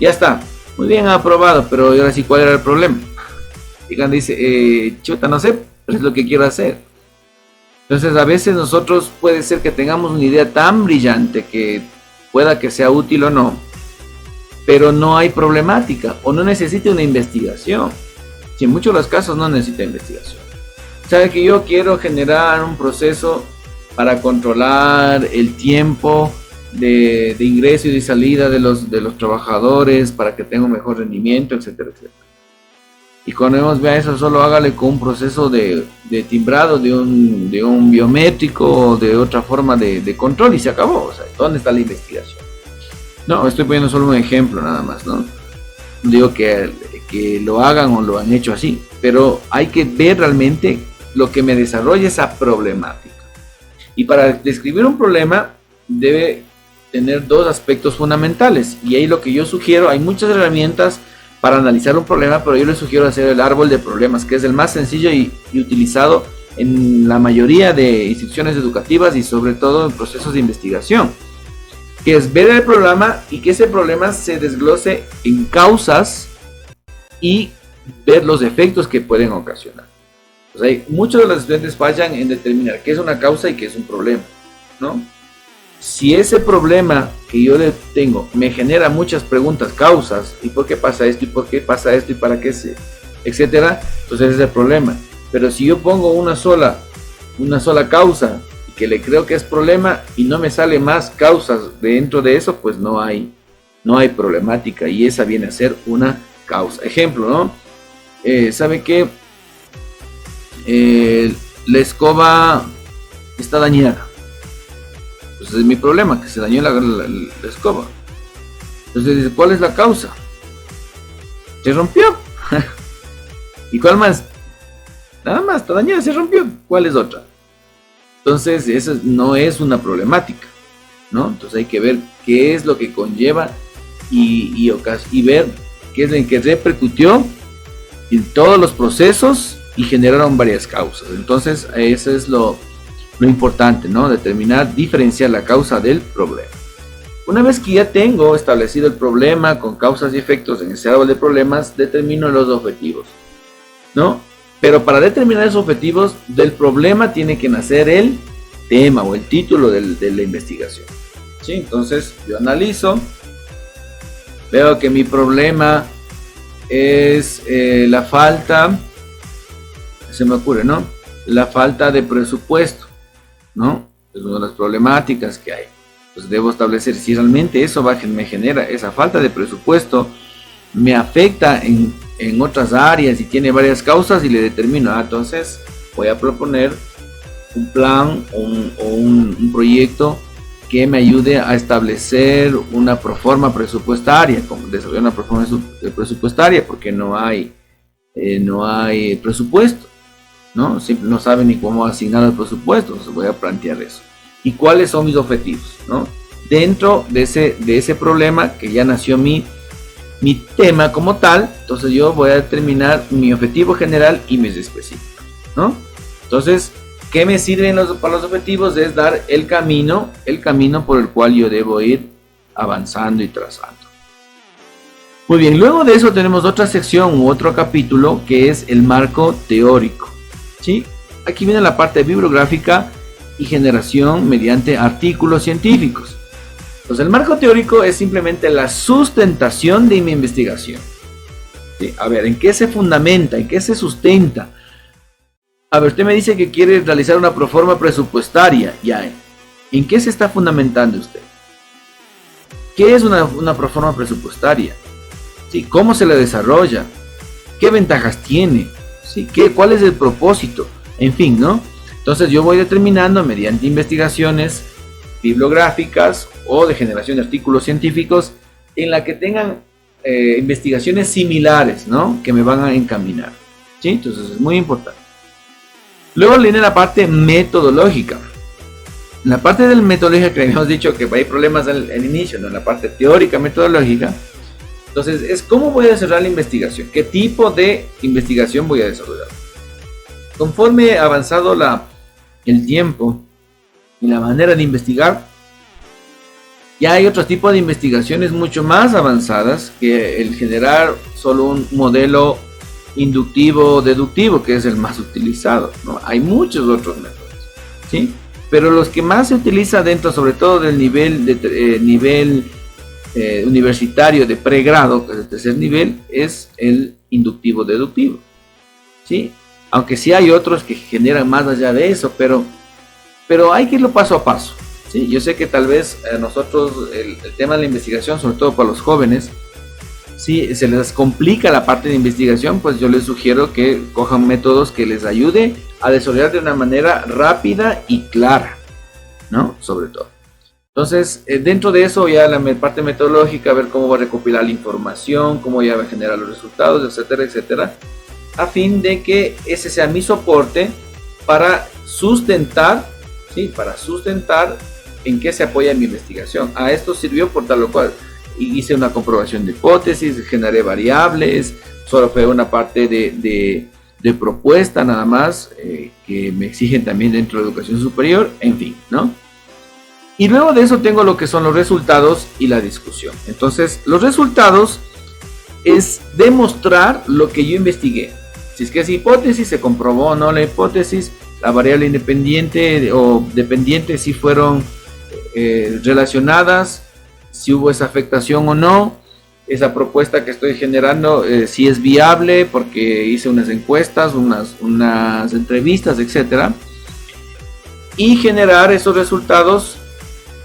ya está, muy bien aprobado, pero ahora sí, ¿cuál era el problema? Digan, dice, eh, chuta, no sé, pero es lo que quiero hacer. Entonces a veces nosotros puede ser que tengamos una idea tan brillante que pueda que sea útil o no, pero no hay problemática o no necesita una investigación. Si en muchos de los casos no necesita investigación. Sabe que yo quiero generar un proceso para controlar el tiempo de, ingreso y de salida de los, de los trabajadores, para que tenga un mejor rendimiento, etcétera, etcétera. Y cuando vemos, vea eso, solo hágale con un proceso de, timbrado, de un, de un biométrico o de otra forma de, control y se acabó. O sea, ¿dónde está la investigación? No, estoy poniendo solo un ejemplo nada más, ¿no? Digo que, que lo hagan o lo han hecho así, pero hay que ver realmente lo que me desarrolla esa problemática. Y para describir un problema debe tener dos aspectos fundamentales. Y ahí lo que yo sugiero, hay muchas herramientas para analizar un problema, pero yo les sugiero hacer el árbol de problemas, que es el más sencillo y, utilizado en la mayoría de instituciones educativas y sobre todo en procesos de investigación, que es ver el problema y que ese problema se desglose en causas y ver los efectos que pueden ocasionar. muchos de los estudiantes fallan en determinar qué es una causa y qué es un problema, ¿no? Si ese problema que yo le tengo me genera muchas preguntas, causas, y por qué pasa esto, y por qué pasa esto, y para qué se, etcétera, entonces ese es el problema. Pero si yo pongo una sola, una sola causa, y que le creo que es problema, y no me sale más causas dentro de eso, pues no hay, no hay problemática, y esa viene a ser una causa. Ejemplo, ¿no? Eh, ¿Sabe qué? Eh, la escoba está dañada entonces es mi problema, que se dañó la, escoba. Entonces dice, ¿cuál es la causa? Se rompió. ¿Y cuál más? Nada más, está dañada, se rompió. ¿Cuál es otra? Entonces, eso no es una problemática, ¿no? Entonces hay que ver qué es lo que conlleva y, y, y ver qué es lo que repercutió en todos los procesos y generaron varias causas. Entonces, eso es lo, lo importante, ¿no? Determinar, diferenciar la causa del problema. Una vez que ya tengo establecido el problema con causas y efectos en ese árbol de problemas, determino los objetivos, ¿no? Pero para determinar esos objetivos del problema tiene que nacer el tema o el título de la investigación. ¿sí? Entonces yo analizo, veo que mi problema es eh, la falta, se me ocurre, ¿no? La falta de presupuesto. ¿No? Es una de las problemáticas que hay. Pues debo establecer si realmente eso va, me genera esa falta de presupuesto, me afecta en, otras áreas y tiene varias causas y le determino, ah, entonces voy a proponer un plan o un, proyecto que me ayude a establecer una proforma presupuestaria, como desarrollar una proforma presupuestaria, porque no hay, eh, no hay presupuesto, ¿no? No saben ni cómo asignar el presupuesto, entonces voy a plantear eso. ¿Y cuáles son mis objetivos, ¿no? Dentro de ese, de ese problema que ya nació mi, mi tema como tal, entonces yo voy a determinar mi objetivo general y mis específicos, ¿no? Entonces, ¿Qué me sirven los, para los objetivos? Es dar el camino, el camino por el cual yo debo ir avanzando y trazando. Muy bien, luego de eso tenemos otra sección u otro capítulo que es el marco teórico. ¿Sí? Aquí viene la parte bibliográfica y generación mediante artículos científicos. Entonces el marco teórico es simplemente la sustentación de mi investigación. A ver, ¿en qué se fundamenta? ¿En qué se sustenta? A ver, usted me dice que quiere realizar una proforma presupuestaria. Ya, ¿en qué se está fundamentando usted? ¿Qué es una, una proforma presupuestaria? ¿Sí? ¿Cómo se la desarrolla? ¿Qué ventajas tiene? ¿Qué, ¿Cuál es el propósito? En fin, ¿no? Entonces yo voy determinando mediante investigaciones bibliográficas o de generación de artículos científicos en la que tengan eh, investigaciones similares, ¿no? Que me van a encaminar. ¿Sí? Entonces es muy importante. Luego viene la parte metodológica. En la parte del metodológica que habíamos dicho que hay problemas al, inicio, ¿no? en la parte teórica metodológica. Entonces, es cómo voy a desarrollar la investigación, qué tipo de investigación voy a desarrollar. Conforme avanzado la, el tiempo y la manera de investigar, ya hay otro tipo de investigaciones mucho más avanzadas que el generar solo un modelo inductivo deductivo, que es el más utilizado. ¿no? Hay muchos otros métodos, ¿sí? Pero los que más se utiliza dentro, sobre todo del nivel, de, eh, nivel eh, universitario de pregrado, que es el tercer nivel, es el inductivo deductivo, ¿sí? Aunque sí hay otros que generan más allá de eso, pero, pero hay que irlo paso a paso. ¿sí? Yo sé que tal vez a nosotros el, el tema de la investigación, sobre todo para los jóvenes, si se les complica la parte de investigación, pues yo les sugiero que cojan métodos que les ayude a desarrollar de una manera rápida y clara, ¿no? Sobre todo. Entonces, eh, dentro de eso ya la parte metodológica, ver cómo va a recopilar la información, cómo ya va a generar los resultados, etcétera, etcétera, a fin de que ese sea mi soporte para sustentar, ¿sí? Para sustentar en qué se apoya mi investigación. A esto sirvió por tal o cual hice una comprobación de hipótesis, generé variables, solo fue una parte de, de, propuesta nada más, eh, que me exigen también dentro de educación superior, en fin, ¿no? Y luego de eso tengo lo que son los resultados y la discusión. Entonces, los resultados es demostrar lo que yo investigué. Si es que es hipótesis, se comprobó o no la hipótesis, la variable independiente o dependiente si fueron eh, relacionadas, si hubo esa afectación o no, esa propuesta que estoy generando, eh, si es viable, porque hice unas encuestas, unas, unas entrevistas, etcétera, y generar esos resultados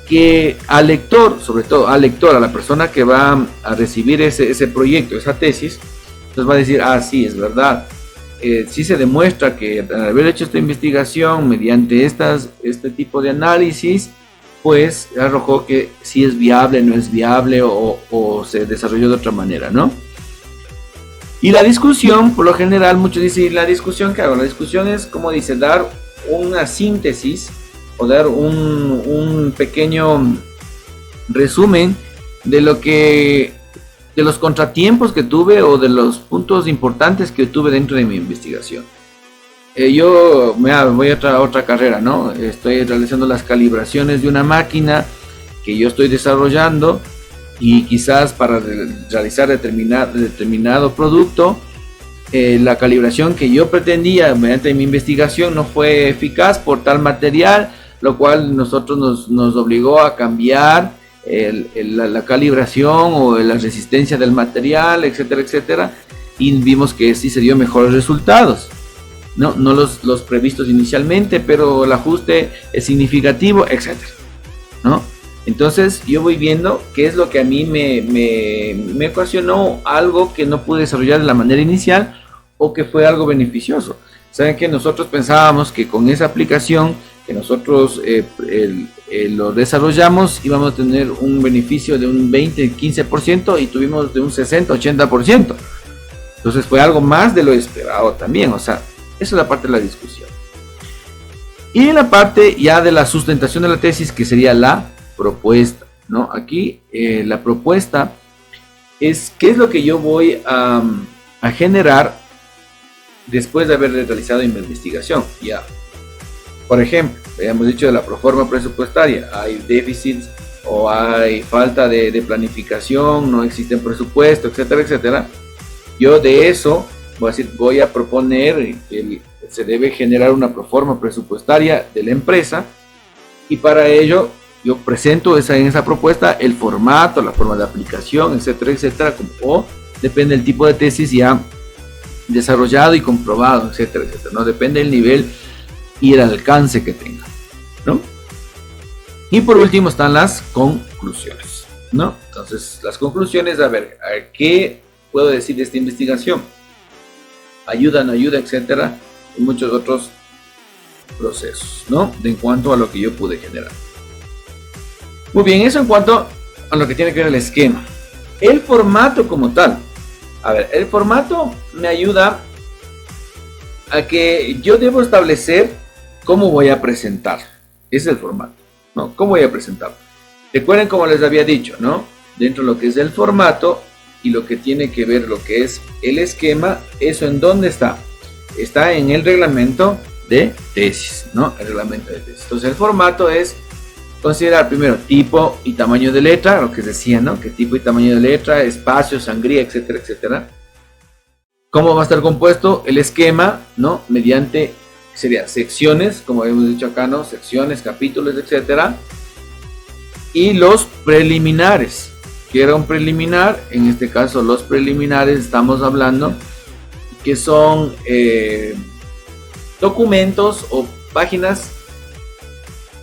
que al lector, sobre todo al lector, a la persona que va a recibir ese, ese proyecto, esa tesis, entonces va a decir, ah, sí, es verdad. Eh, si se demuestra que al haber hecho esta investigación mediante estas, este tipo de análisis, pues arrojó que si es viable, no es viable o, se desarrolló de otra manera, ¿no? Y la discusión, por lo general, muchos dicen, la discusión, ¿qué hago? La discusión es, como dice, dar una síntesis o dar un, un pequeño resumen de lo que, de los contratiempos que tuve o de los puntos importantes que tuve dentro de mi investigación. Eh, yo me voy a otra, otra carrera, ¿no? Estoy realizando las calibraciones de una máquina que yo estoy desarrollando y quizás para realizar determinado, determinado producto, eh, la calibración que yo pretendía mediante mi investigación no fue eficaz por tal material, lo cual nosotros nos, nos obligó a cambiar la, la, calibración o la resistencia del material, etcétera, etcétera, y vimos que sí se dio mejores resultados no, no los, los previstos inicialmente, pero el ajuste es significativo, etcétera, ¿no? Entonces yo voy viendo qué es lo que a mí me, me, me ocasionó algo que no pude desarrollar de la manera inicial o que fue algo beneficioso. Saben que nosotros pensábamos que con esa aplicación que nosotros eh, eh, lo desarrollamos íbamos a tener un beneficio de un 20-15% y tuvimos de un 60-80%. Entonces fue algo más de lo esperado también, o sea, esa es la parte de la discusión. Y la parte ya de la sustentación de la tesis, que sería la propuesta, ¿no? Aquí eh, la propuesta es qué es lo que yo voy a, a generar después de haber realizado mi investigación. Ya, por ejemplo, habíamos dicho de la proforma presupuestaria, hay déficits o hay falta de, planificación, no existe presupuesto, etcétera, etcétera. Yo de eso voy a, decir, voy a proponer que se debe generar una proforma presupuestaria de la empresa y para ello yo presento esa, en esa propuesta el formato, la forma de aplicación, etcétera, etcétera, o depende del tipo de tesis ya desarrollado y comprobado, etcétera, etcétera, ¿no? Depende del nivel y el alcance que tenga, ¿no? Y por último están las conclusiones, ¿no? Entonces, las conclusiones, a ver, ¿qué puedo decir de esta investigación? Ayuda, no ayuda, etcétera, y muchos otros procesos, ¿no? De en cuanto a lo que yo pude generar. Muy bien, eso en cuanto a lo que tiene que ver el esquema. El formato como tal. A ver, el formato me ayuda a que yo debo establecer cómo voy a presentar. Ese es el formato. ¿Cómo voy a presentar? Recuerden como les había dicho, ¿no? Dentro de lo que es el formato y lo que tiene que ver lo que es el esquema, ¿eso en dónde está? Está en el reglamento de tesis, ¿no? El reglamento de tesis. Entonces el formato es considerar primero tipo y tamaño de letra, lo que decía, ¿no? Que tipo y tamaño de letra, espacio, sangría, etcétera, etcétera. ¿Cómo va a estar compuesto el esquema, ¿no? Mediante, sería secciones, como hemos dicho acá, ¿no? Secciones, capítulos, etcétera. Y los preliminares. que era un preliminar? En este caso, los preliminares estamos hablando que son eh, documentos o páginas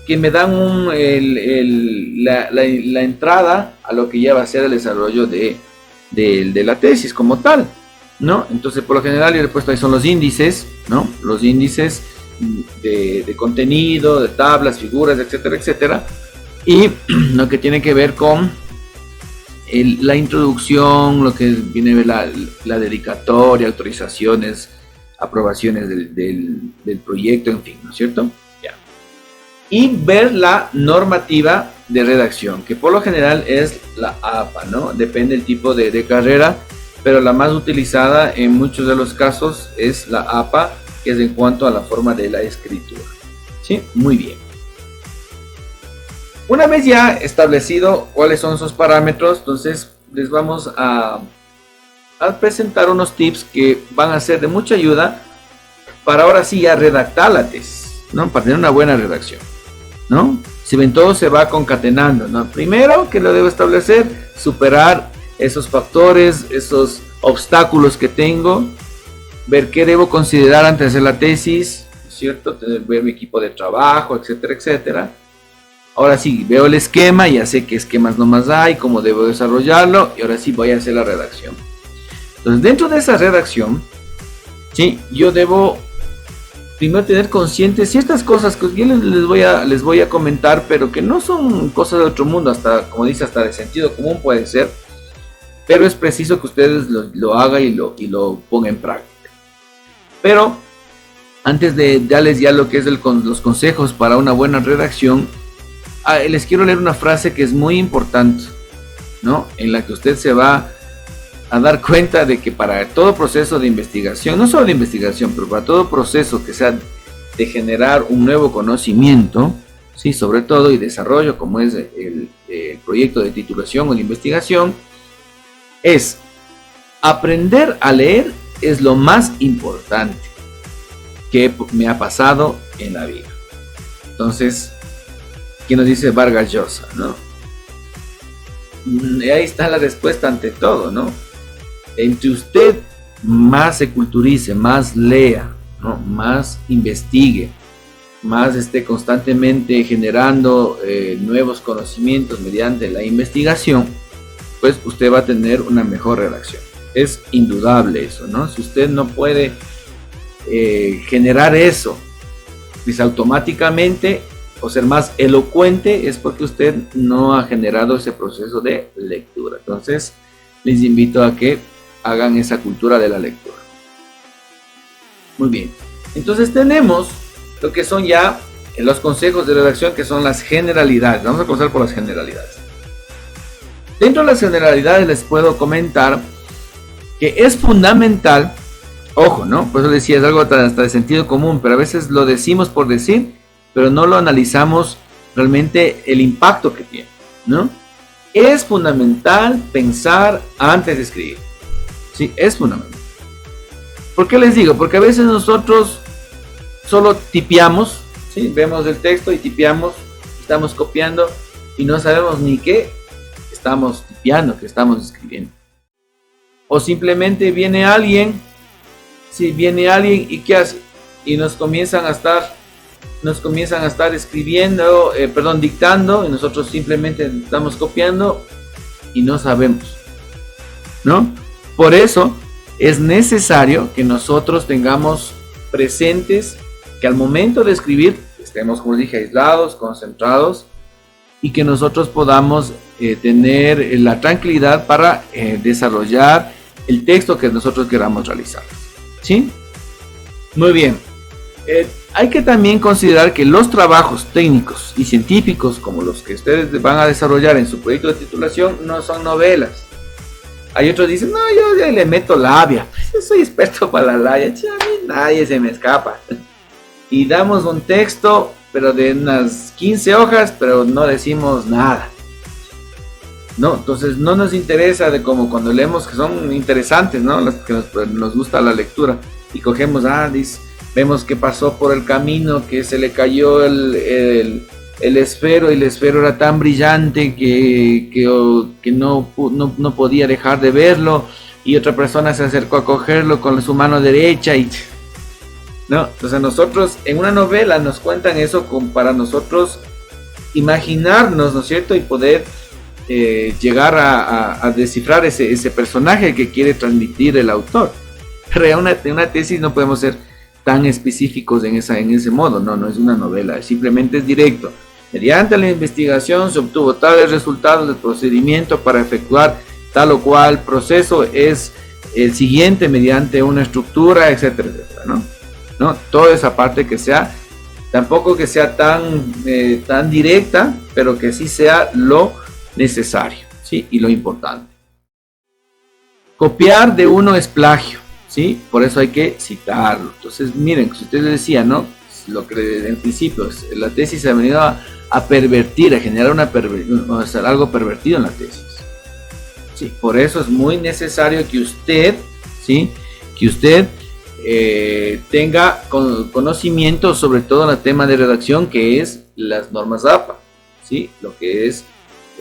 que me dan la, entrada a lo que ya va a ser el desarrollo de, la tesis como tal, ¿no? Entonces, por lo general, yo he puesto ahí son los índices, ¿no? Los índices de, contenido, de tablas, figuras, etcétera, etcétera. Y lo que tiene que ver con la introducción, lo que viene la, la dedicatoria, autorizaciones, aprobaciones del, del proyecto, en fin, ¿no es cierto? y ver la normativa de redacción, que por lo general es la APA, ¿no? Depende del tipo de, carrera, pero la más utilizada en muchos de los casos es la APA, que es en cuanto a la forma de la escritura. ¿Sí? Muy bien. Una vez ya establecido cuáles son esos parámetros, entonces les vamos a, a presentar unos tips que van a ser de mucha ayuda para ahora sí ya redactar la tesis, ¿no? Para tener una buena redacción. ¿no? Si ven, todo se va concatenando, ¿no? Primero que lo debo establecer, superar esos factores, esos obstáculos que tengo, ver qué debo considerar antes de hacer la tesis, ¿cierto? Ver mi equipo de trabajo, etcétera, etcétera. Ahora sí, veo el esquema, ya sé qué esquemas nomás hay, cómo debo desarrollarlo, y ahora sí voy a hacer la redacción. Entonces, dentro de esa redacción, sí, yo debo primero tener conscientes ciertas cosas que yo les, voy a les voy a comentar, pero que no son cosas de otro mundo, hasta como dice, hasta de sentido común puede ser, pero es preciso que ustedes lo, hagan y lo, y lo pongan en práctica. Pero antes de darles ya lo que es los consejos para una buena redacción, ah, les quiero leer una frase que es muy importante, ¿no? En la que usted se va a dar cuenta de que para todo proceso de investigación, no solo de investigación, pero para todo proceso que sea de generar un nuevo conocimiento, sí, sobre todo y desarrollo, como es el, el proyecto de titulación o de investigación, es aprender a leer es lo más importante que me ha pasado en la vida. Entonces, ¿quién nos dice Vargas Llosa, no? Mm, ahí está la respuesta ante todo, ¿no? entre usted más se culturice, más lea, más investigue, más esté constantemente generando eh, nuevos conocimientos mediante la investigación, pues usted va a tener una mejor redacción. Es indudable eso, ¿no? Si usted no puede eh, generar eso, pues automáticamente o ser más elocuente es porque usted no ha generado ese proceso de lectura. Entonces, les invito a que hagan esa cultura de la lectura. Muy bien. Entonces tenemos lo que son ya los consejos de redacción, que son las generalidades. Vamos a comenzar por las generalidades. Dentro de las generalidades les puedo comentar que es fundamental, ojo, ¿no? Por eso decía, es algo hasta de sentido común, pero a veces lo decimos por decir, pero no lo analizamos realmente el impacto que tiene, ¿no? Es fundamental pensar antes de escribir. Sí, es fundamental. ¿Por qué les digo? Porque a veces nosotros solo tipeamos, ¿sí? vemos el texto y tipeamos, estamos copiando y no sabemos ni qué estamos tipeando, que estamos escribiendo. O simplemente viene alguien, si viene alguien y qué hace, y nos comienzan a estar, nos comienzan a estar escribiendo, eh, perdón, dictando, y nosotros simplemente estamos copiando y no sabemos, ¿no? Por eso es necesario que nosotros tengamos presentes que al momento de escribir estemos, como dije, aislados, concentrados y que nosotros podamos eh, tener eh, la tranquilidad para eh, desarrollar el texto que nosotros queramos realizar. ¿Sí? Muy bien. hay que también considerar que los trabajos técnicos y científicos como los que ustedes van a desarrollar en su proyecto de titulación no son novelas. Hay otros que dicen, no, yo ya le meto labia. Yo soy experto para la labia. A mí nadie se me escapa. Y damos un texto pero de unas 15 hojas, pero no decimos nada. No, entonces no nos interesa de como cuando leemos que son interesantes, ¿no? Las que nos, pues, gusta la lectura y cogemos, ah, vemos que pasó por el camino, que se le cayó el, el, esfero y el esfero era tan brillante que, que, que no, no, no podía dejar de verlo y otra persona se acercó a cogerlo con su mano derecha y ¿no? Entonces nosotros en una novela nos cuentan eso para nosotros imaginarnos, ¿no es cierto? Y poder eh, llegar a, descifrar ese, ese, personaje que quiere transmitir el autor. Pero en una, una, tesis no podemos ser tan específicos en, esa, en ese modo, no, no es una novela, simplemente es directo. Mediante la investigación se obtuvo tales resultados del procedimiento para efectuar tal o cual proceso es el siguiente mediante una estructura, etcétera, etcétera, ¿no? Toda esa parte que sea, tampoco que sea tan, eh, tan directa, pero que sí sea lo necesario, ¿sí? Y lo importante. Copiar de uno es plagio, ¿sí? Por eso hay que citarlo. Entonces, miren, si ustedes decía, ¿no? Lo que en principio, la tesis ha venido a, pervertir, a generar una algo pervertido en la tesis. Sí, por eso es muy necesario que usted, ¿sí? Que usted eh, tenga conocimiento sobre todo en el tema de redacción que es las normas APA, ¿sí? Lo que es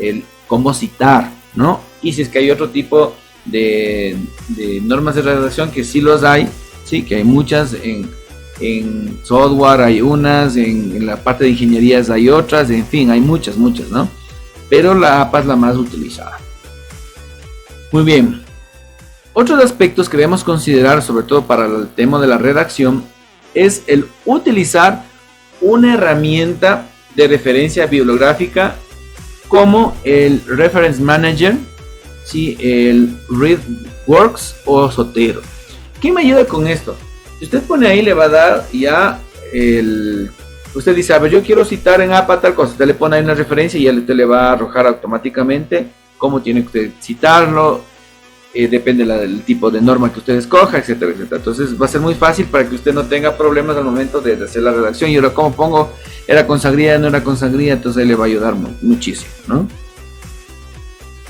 el cómo citar, ¿no? Y si es que hay otro tipo de, normas de redacción que sí los hay, sí, que hay muchas en, software, hay unas, en, en, la parte de ingenierías hay otras, en fin, hay muchas, muchas, ¿no? Pero la APA es la más utilizada. Muy bien, otros aspectos que debemos considerar, sobre todo para el tema de la redacción, es el utilizar una herramienta de referencia bibliográfica como el Reference Manager, ¿sí? el ReadWorks o Sotero. ¿Qué me ayuda con esto? Si usted pone ahí, le va a dar ya el... Usted dice, a ver, yo quiero citar en APA tal cosa. Usted le pone ahí una referencia y él le va a arrojar automáticamente cómo tiene que citarlo, eh, depende del tipo de norma que usted escoja, etcétera, etcétera. Entonces va a ser muy fácil para que usted no tenga problemas al momento de, hacer la redacción. Y ahora, ¿cómo pongo? ¿Era con? ¿No era con? Entonces le va a ayudar muchísimo, ¿no?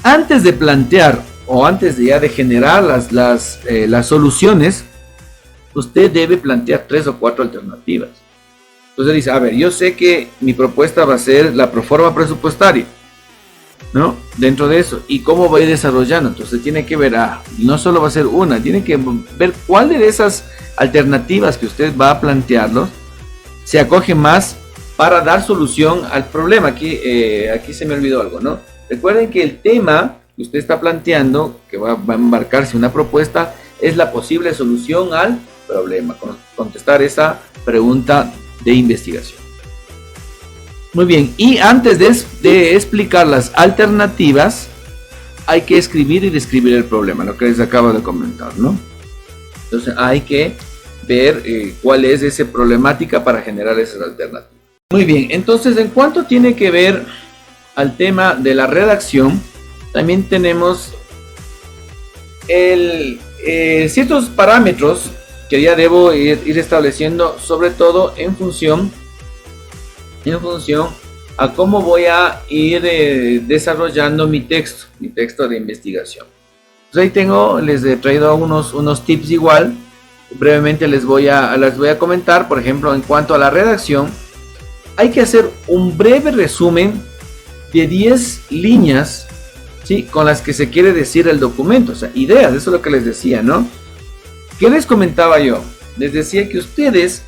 Antes de plantear o antes de ya de generar las, las, eh, las soluciones, usted debe plantear tres o cuatro alternativas. Entonces dice, a ver, yo sé que mi propuesta va a ser la proforma presupuestaria ¿no? Dentro de eso. ¿Y cómo va a ir desarrollando? Entonces tiene que ver, no solo va a ser una, tiene que ver cuál de esas alternativas que usted va a plantearlo se acoge más para dar solución al problema. Aquí, eh, aquí se me olvidó algo, ¿no? Recuerden que el tema que usted está planteando, que va, va a embarcarse una propuesta, es la posible solución al problema, contestar esa pregunta de investigación. Muy bien, y antes de, explicar las alternativas, hay que escribir y describir el problema, lo que les acabo de comentar, ¿no? Entonces hay que ver eh, cuál es esa problemática para generar esas alternativas. Muy bien, entonces en cuanto tiene que ver al tema de la redacción, también tenemos eh, ciertos parámetros que ya debo ir, estableciendo, sobre todo en función, en función a cómo voy a ir eh, desarrollando mi texto, mi texto de investigación. Pues ahí tengo, les he traído unos, unos tips igual. Brevemente les voy, a, les voy a comentar, por ejemplo, en cuanto a la redacción, hay que hacer un breve resumen de 10 líneas ¿sí? con las que se quiere decir el documento, o sea, ideas, eso es lo que les decía, ¿no? ¿Qué les comentaba yo? Les decía que ustedes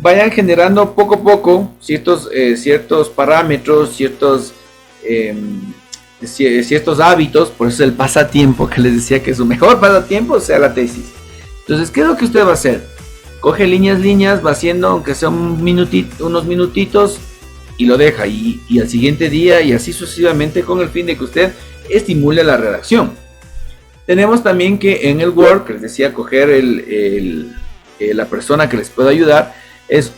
vayan generando poco a poco ciertos, eh, ciertos parámetros, ciertos, em, ciertos hábitos, por eso el pasatiempo que les decía que su mejor pasatiempo sea la tesis. Entonces, ¿qué es lo que usted va a hacer? Coge líneas, líneas, va haciendo, aunque sea un unos minutitos, y lo deja. Y, y al siguiente día, y así sucesivamente, con el fin de que usted estimule la redacción. Tenemos también que en el Word, que les decía, coger el, eh, la persona que les pueda ayudar, es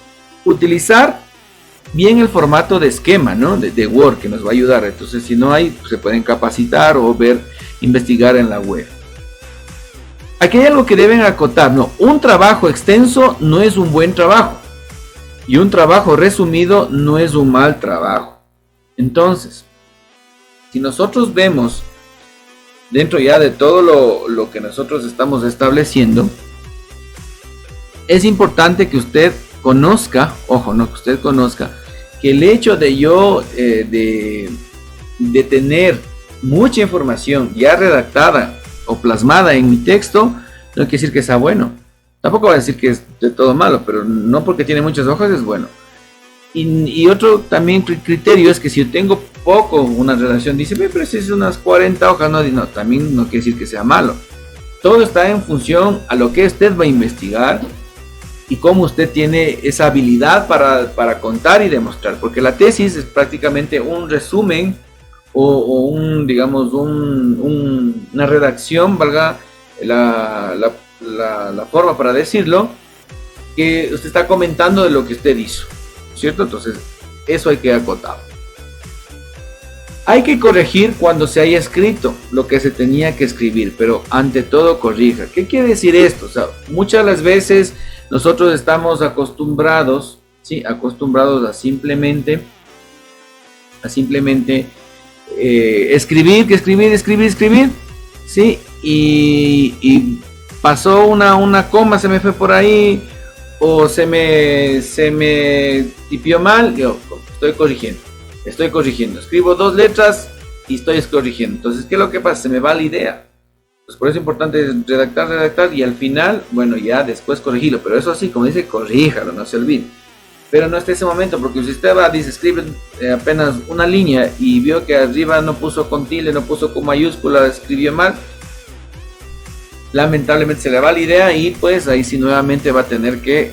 utilizar bien el formato de esquema, ¿no? De, Word que nos va a ayudar. Entonces, si no hay, pues, se pueden capacitar o ver, investigar en la web. Aquí hay algo que deben acotar, ¿no? Un trabajo extenso no es un buen trabajo. Y un trabajo resumido no es un mal trabajo. Entonces, si nosotros vemos dentro ya de todo lo, lo que nosotros estamos estableciendo, es importante que usted conozca, ojo, no que usted conozca, que el hecho de yo eh, de, de tener mucha información ya redactada o plasmada en mi texto, no quiere decir que sea bueno. Tampoco va a decir que es de todo malo, pero no porque tiene muchas hojas es bueno. Y, otro también criterio es que si yo tengo poco una relación, dice, pero si es unas 40 hojas, no, no, también no quiere decir que sea malo. Todo está en función a lo que usted va a investigar y cómo usted tiene esa habilidad para, contar y demostrar, porque la tesis es prácticamente un resumen o, un, digamos, una redacción, valga la, la, forma para decirlo, que usted está comentando de lo que usted hizo, ¿cierto? Entonces, eso hay que acotar. Hay que corregir cuando se haya escrito lo que se tenía que escribir, pero ante todo corrija. ¿Qué quiere decir esto? O sea, muchas de las veces nosotros estamos acostumbrados, ¿sí? Acostumbrados a simplemente, a simplemente eh, escribir, que escribir, escribir, escribir, ¿sí? Y, pasó una, una coma, se me fue por ahí, o se me, se me tipió mal, yo estoy corrigiendo, estoy corrigiendo. Escribo dos letras y estoy corrigiendo. Entonces, ¿qué es lo que pasa? Se me va la idea. Pues por eso es importante redactar, redactar y al final, bueno, ya después corregirlo. Pero eso sí, como dice, corríjalo, no se olvide. Pero no está ese momento, porque si usted va, dice, escribe eh, apenas una línea y vio que arriba no puso con tilde, no puso con mayúscula, escribió mal, lamentablemente se le va la idea y pues ahí sí nuevamente va a tener que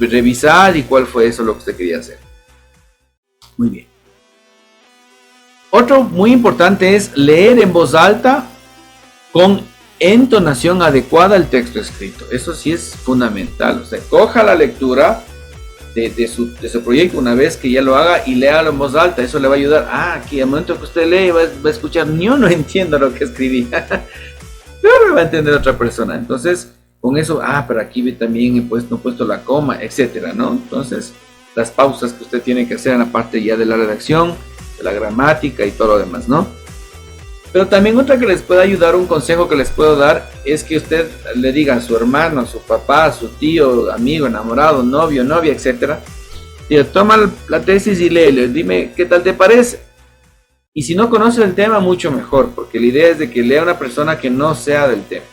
revisar y cuál fue eso lo que usted quería hacer. Muy bien. Otro muy importante es leer en voz alta con entonación adecuada al texto escrito. Eso sí es fundamental. O sea, coja la lectura de, su, proyecto una vez que ya lo haga y léalo en voz alta. Eso le va a ayudar. Ah, aquí al momento que usted lee va, a escuchar, yo no entiendo lo que escribí. Pero lo va a entender otra persona. Entonces, con eso, ah, pero aquí también he puesto, he puesto la coma, etcétera, ¿no? Entonces, las pausas que usted tiene que hacer en la parte ya de la redacción, de la gramática y todo lo demás, ¿no? Pero también otra que les puede ayudar, un consejo que les puedo dar, es que usted le diga a su hermano, a su papá, a su tío, amigo, enamorado, novio, novia, etc. Diga, toma la tesis y léele, dime qué tal te parece. Y si no conoce el tema, mucho mejor, porque la idea es de que lea una persona que no sea del tema.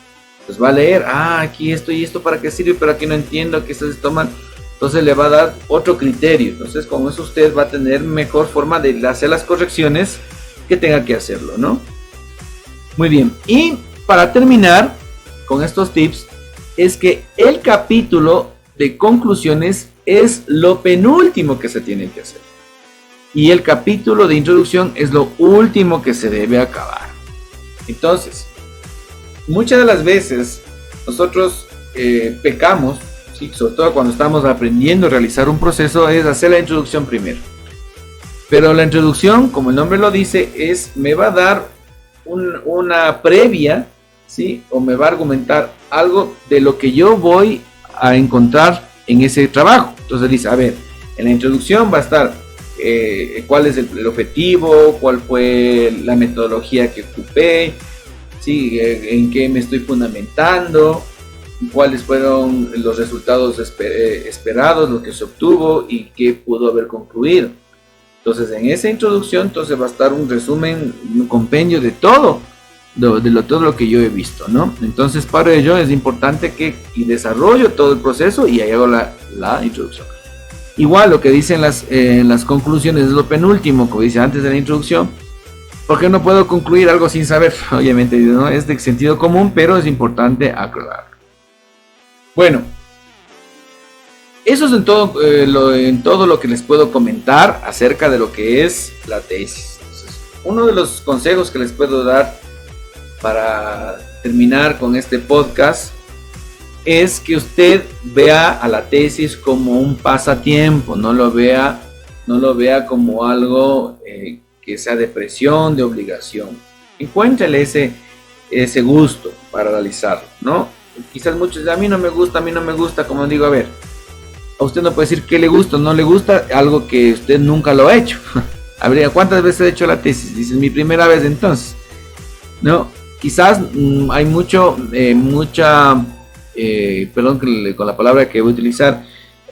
Pues va a leer, ah, aquí esto y esto para qué sirve, pero aquí no entiendo, que se toman. Entonces le va a dar otro criterio. Entonces con eso usted va a tener mejor forma de hacer las correcciones que tenga que hacerlo, ¿no? Muy bien. Y para terminar con estos tips, es que el capítulo de conclusiones es lo penúltimo que se tiene que hacer. y el capítulo de introducción es lo último que se debe acabar. Entonces, muchas de las veces nosotros eh, pecamos, sobre todo cuando estamos aprendiendo a realizar un proceso, es hacer la introducción primero. Pero la introducción, como el nombre lo dice, es me va a dar una previa, ¿sí? O me va a argumentar algo de lo que yo voy a encontrar en ese trabajo. Entonces dice, a ver, en la introducción va a estar eh, cuál es el, objetivo, cuál fue la metodología que ocupé, ¿sí? Eh, en qué me estoy fundamentando, cuáles fueron los resultados eh, esperados, lo que se obtuvo y qué pudo haber concluido. Entonces en esa introducción entonces va a estar un resumen, un compendio de todo, de, lo, todo lo que yo he visto, ¿no? Entonces para ello es importante que y desarrollo todo el proceso y ahí hago la, la introducción. Igual lo que dicen las, las conclusiones es lo penúltimo, como dice antes de la introducción. Porque no puedo concluir algo sin saber? Obviamente no es de sentido común, pero es importante aclarar. Bueno, eso es en todo, eh, lo, en todo lo que les puedo comentar acerca de lo que es la tesis. uno de los consejos que les puedo dar para terminar con este podcast es que usted vea a la tesis como un pasatiempo, no lo vea, no lo vea como algo eh, que sea de presión, de obligación. Encuéntrele ese, ese gusto para realizarlo, ¿no? Quizás muchos a mí no me gusta, a mí no me gusta, como digo, a ver, a usted no puede decir qué le gusta o no le gusta, algo que usted nunca lo ha hecho. Habría, ¿cuántas veces he hecho la tesis? Dice, mi primera vez entonces. No, quizás mm, hay mucho, eh, mucha eh, perdón con la palabra que voy a utilizar,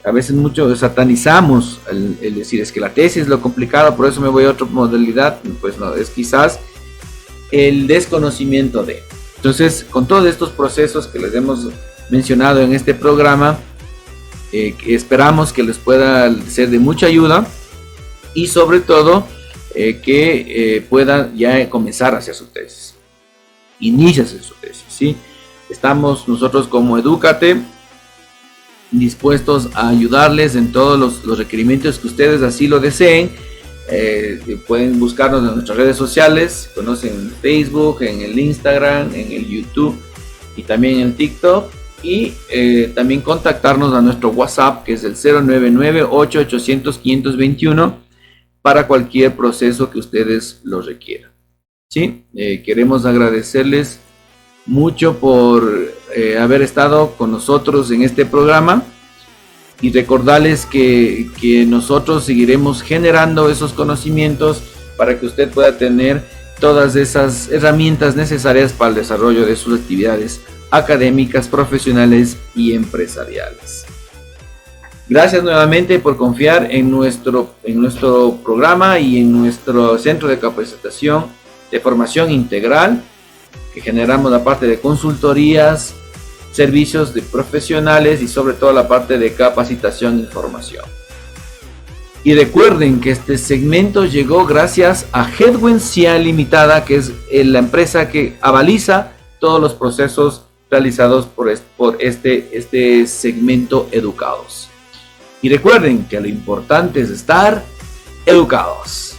a veces mucho satanizamos el, decir es que la tesis es lo complicado, por eso me voy a otra modalidad, pues no, es quizás el desconocimiento de. Entonces, con todos estos procesos que les hemos mencionado en este programa, eh, esperamos que les pueda ser de mucha ayuda y sobre todo eh, que puedan ya comenzar a hacer su tesis. Inicia su tesis, ¿sí? Estamos nosotros como Educate dispuestos a ayudarles en todos los, requerimientos que ustedes así lo deseen. Eh, pueden buscarnos en nuestras redes sociales, conocen en Facebook, en el Instagram, en el YouTube y también en TikTok. Y eh, también contactarnos a nuestro WhatsApp que es el 099-8800-521 para cualquier proceso que ustedes lo requieran. ¿Sí? Eh, queremos agradecerles mucho por eh, haber estado con nosotros en este programa y recordarles que, nosotros seguiremos generando esos conocimientos para que usted pueda tener todas esas herramientas necesarias para el desarrollo de sus actividades académicas, profesionales y empresariales. Gracias nuevamente por confiar en nuestro, en nuestro programa y en nuestro centro de capacitación de formación integral que generamos la parte de consultorías, servicios de profesionales y sobre todo la parte de capacitación e información. Y recuerden que este segmento llegó gracias a Headwind Limitada, que es la empresa que avaliza todos los procesos realizados por este, este segmento educados. Y recuerden que lo importante es estar educados.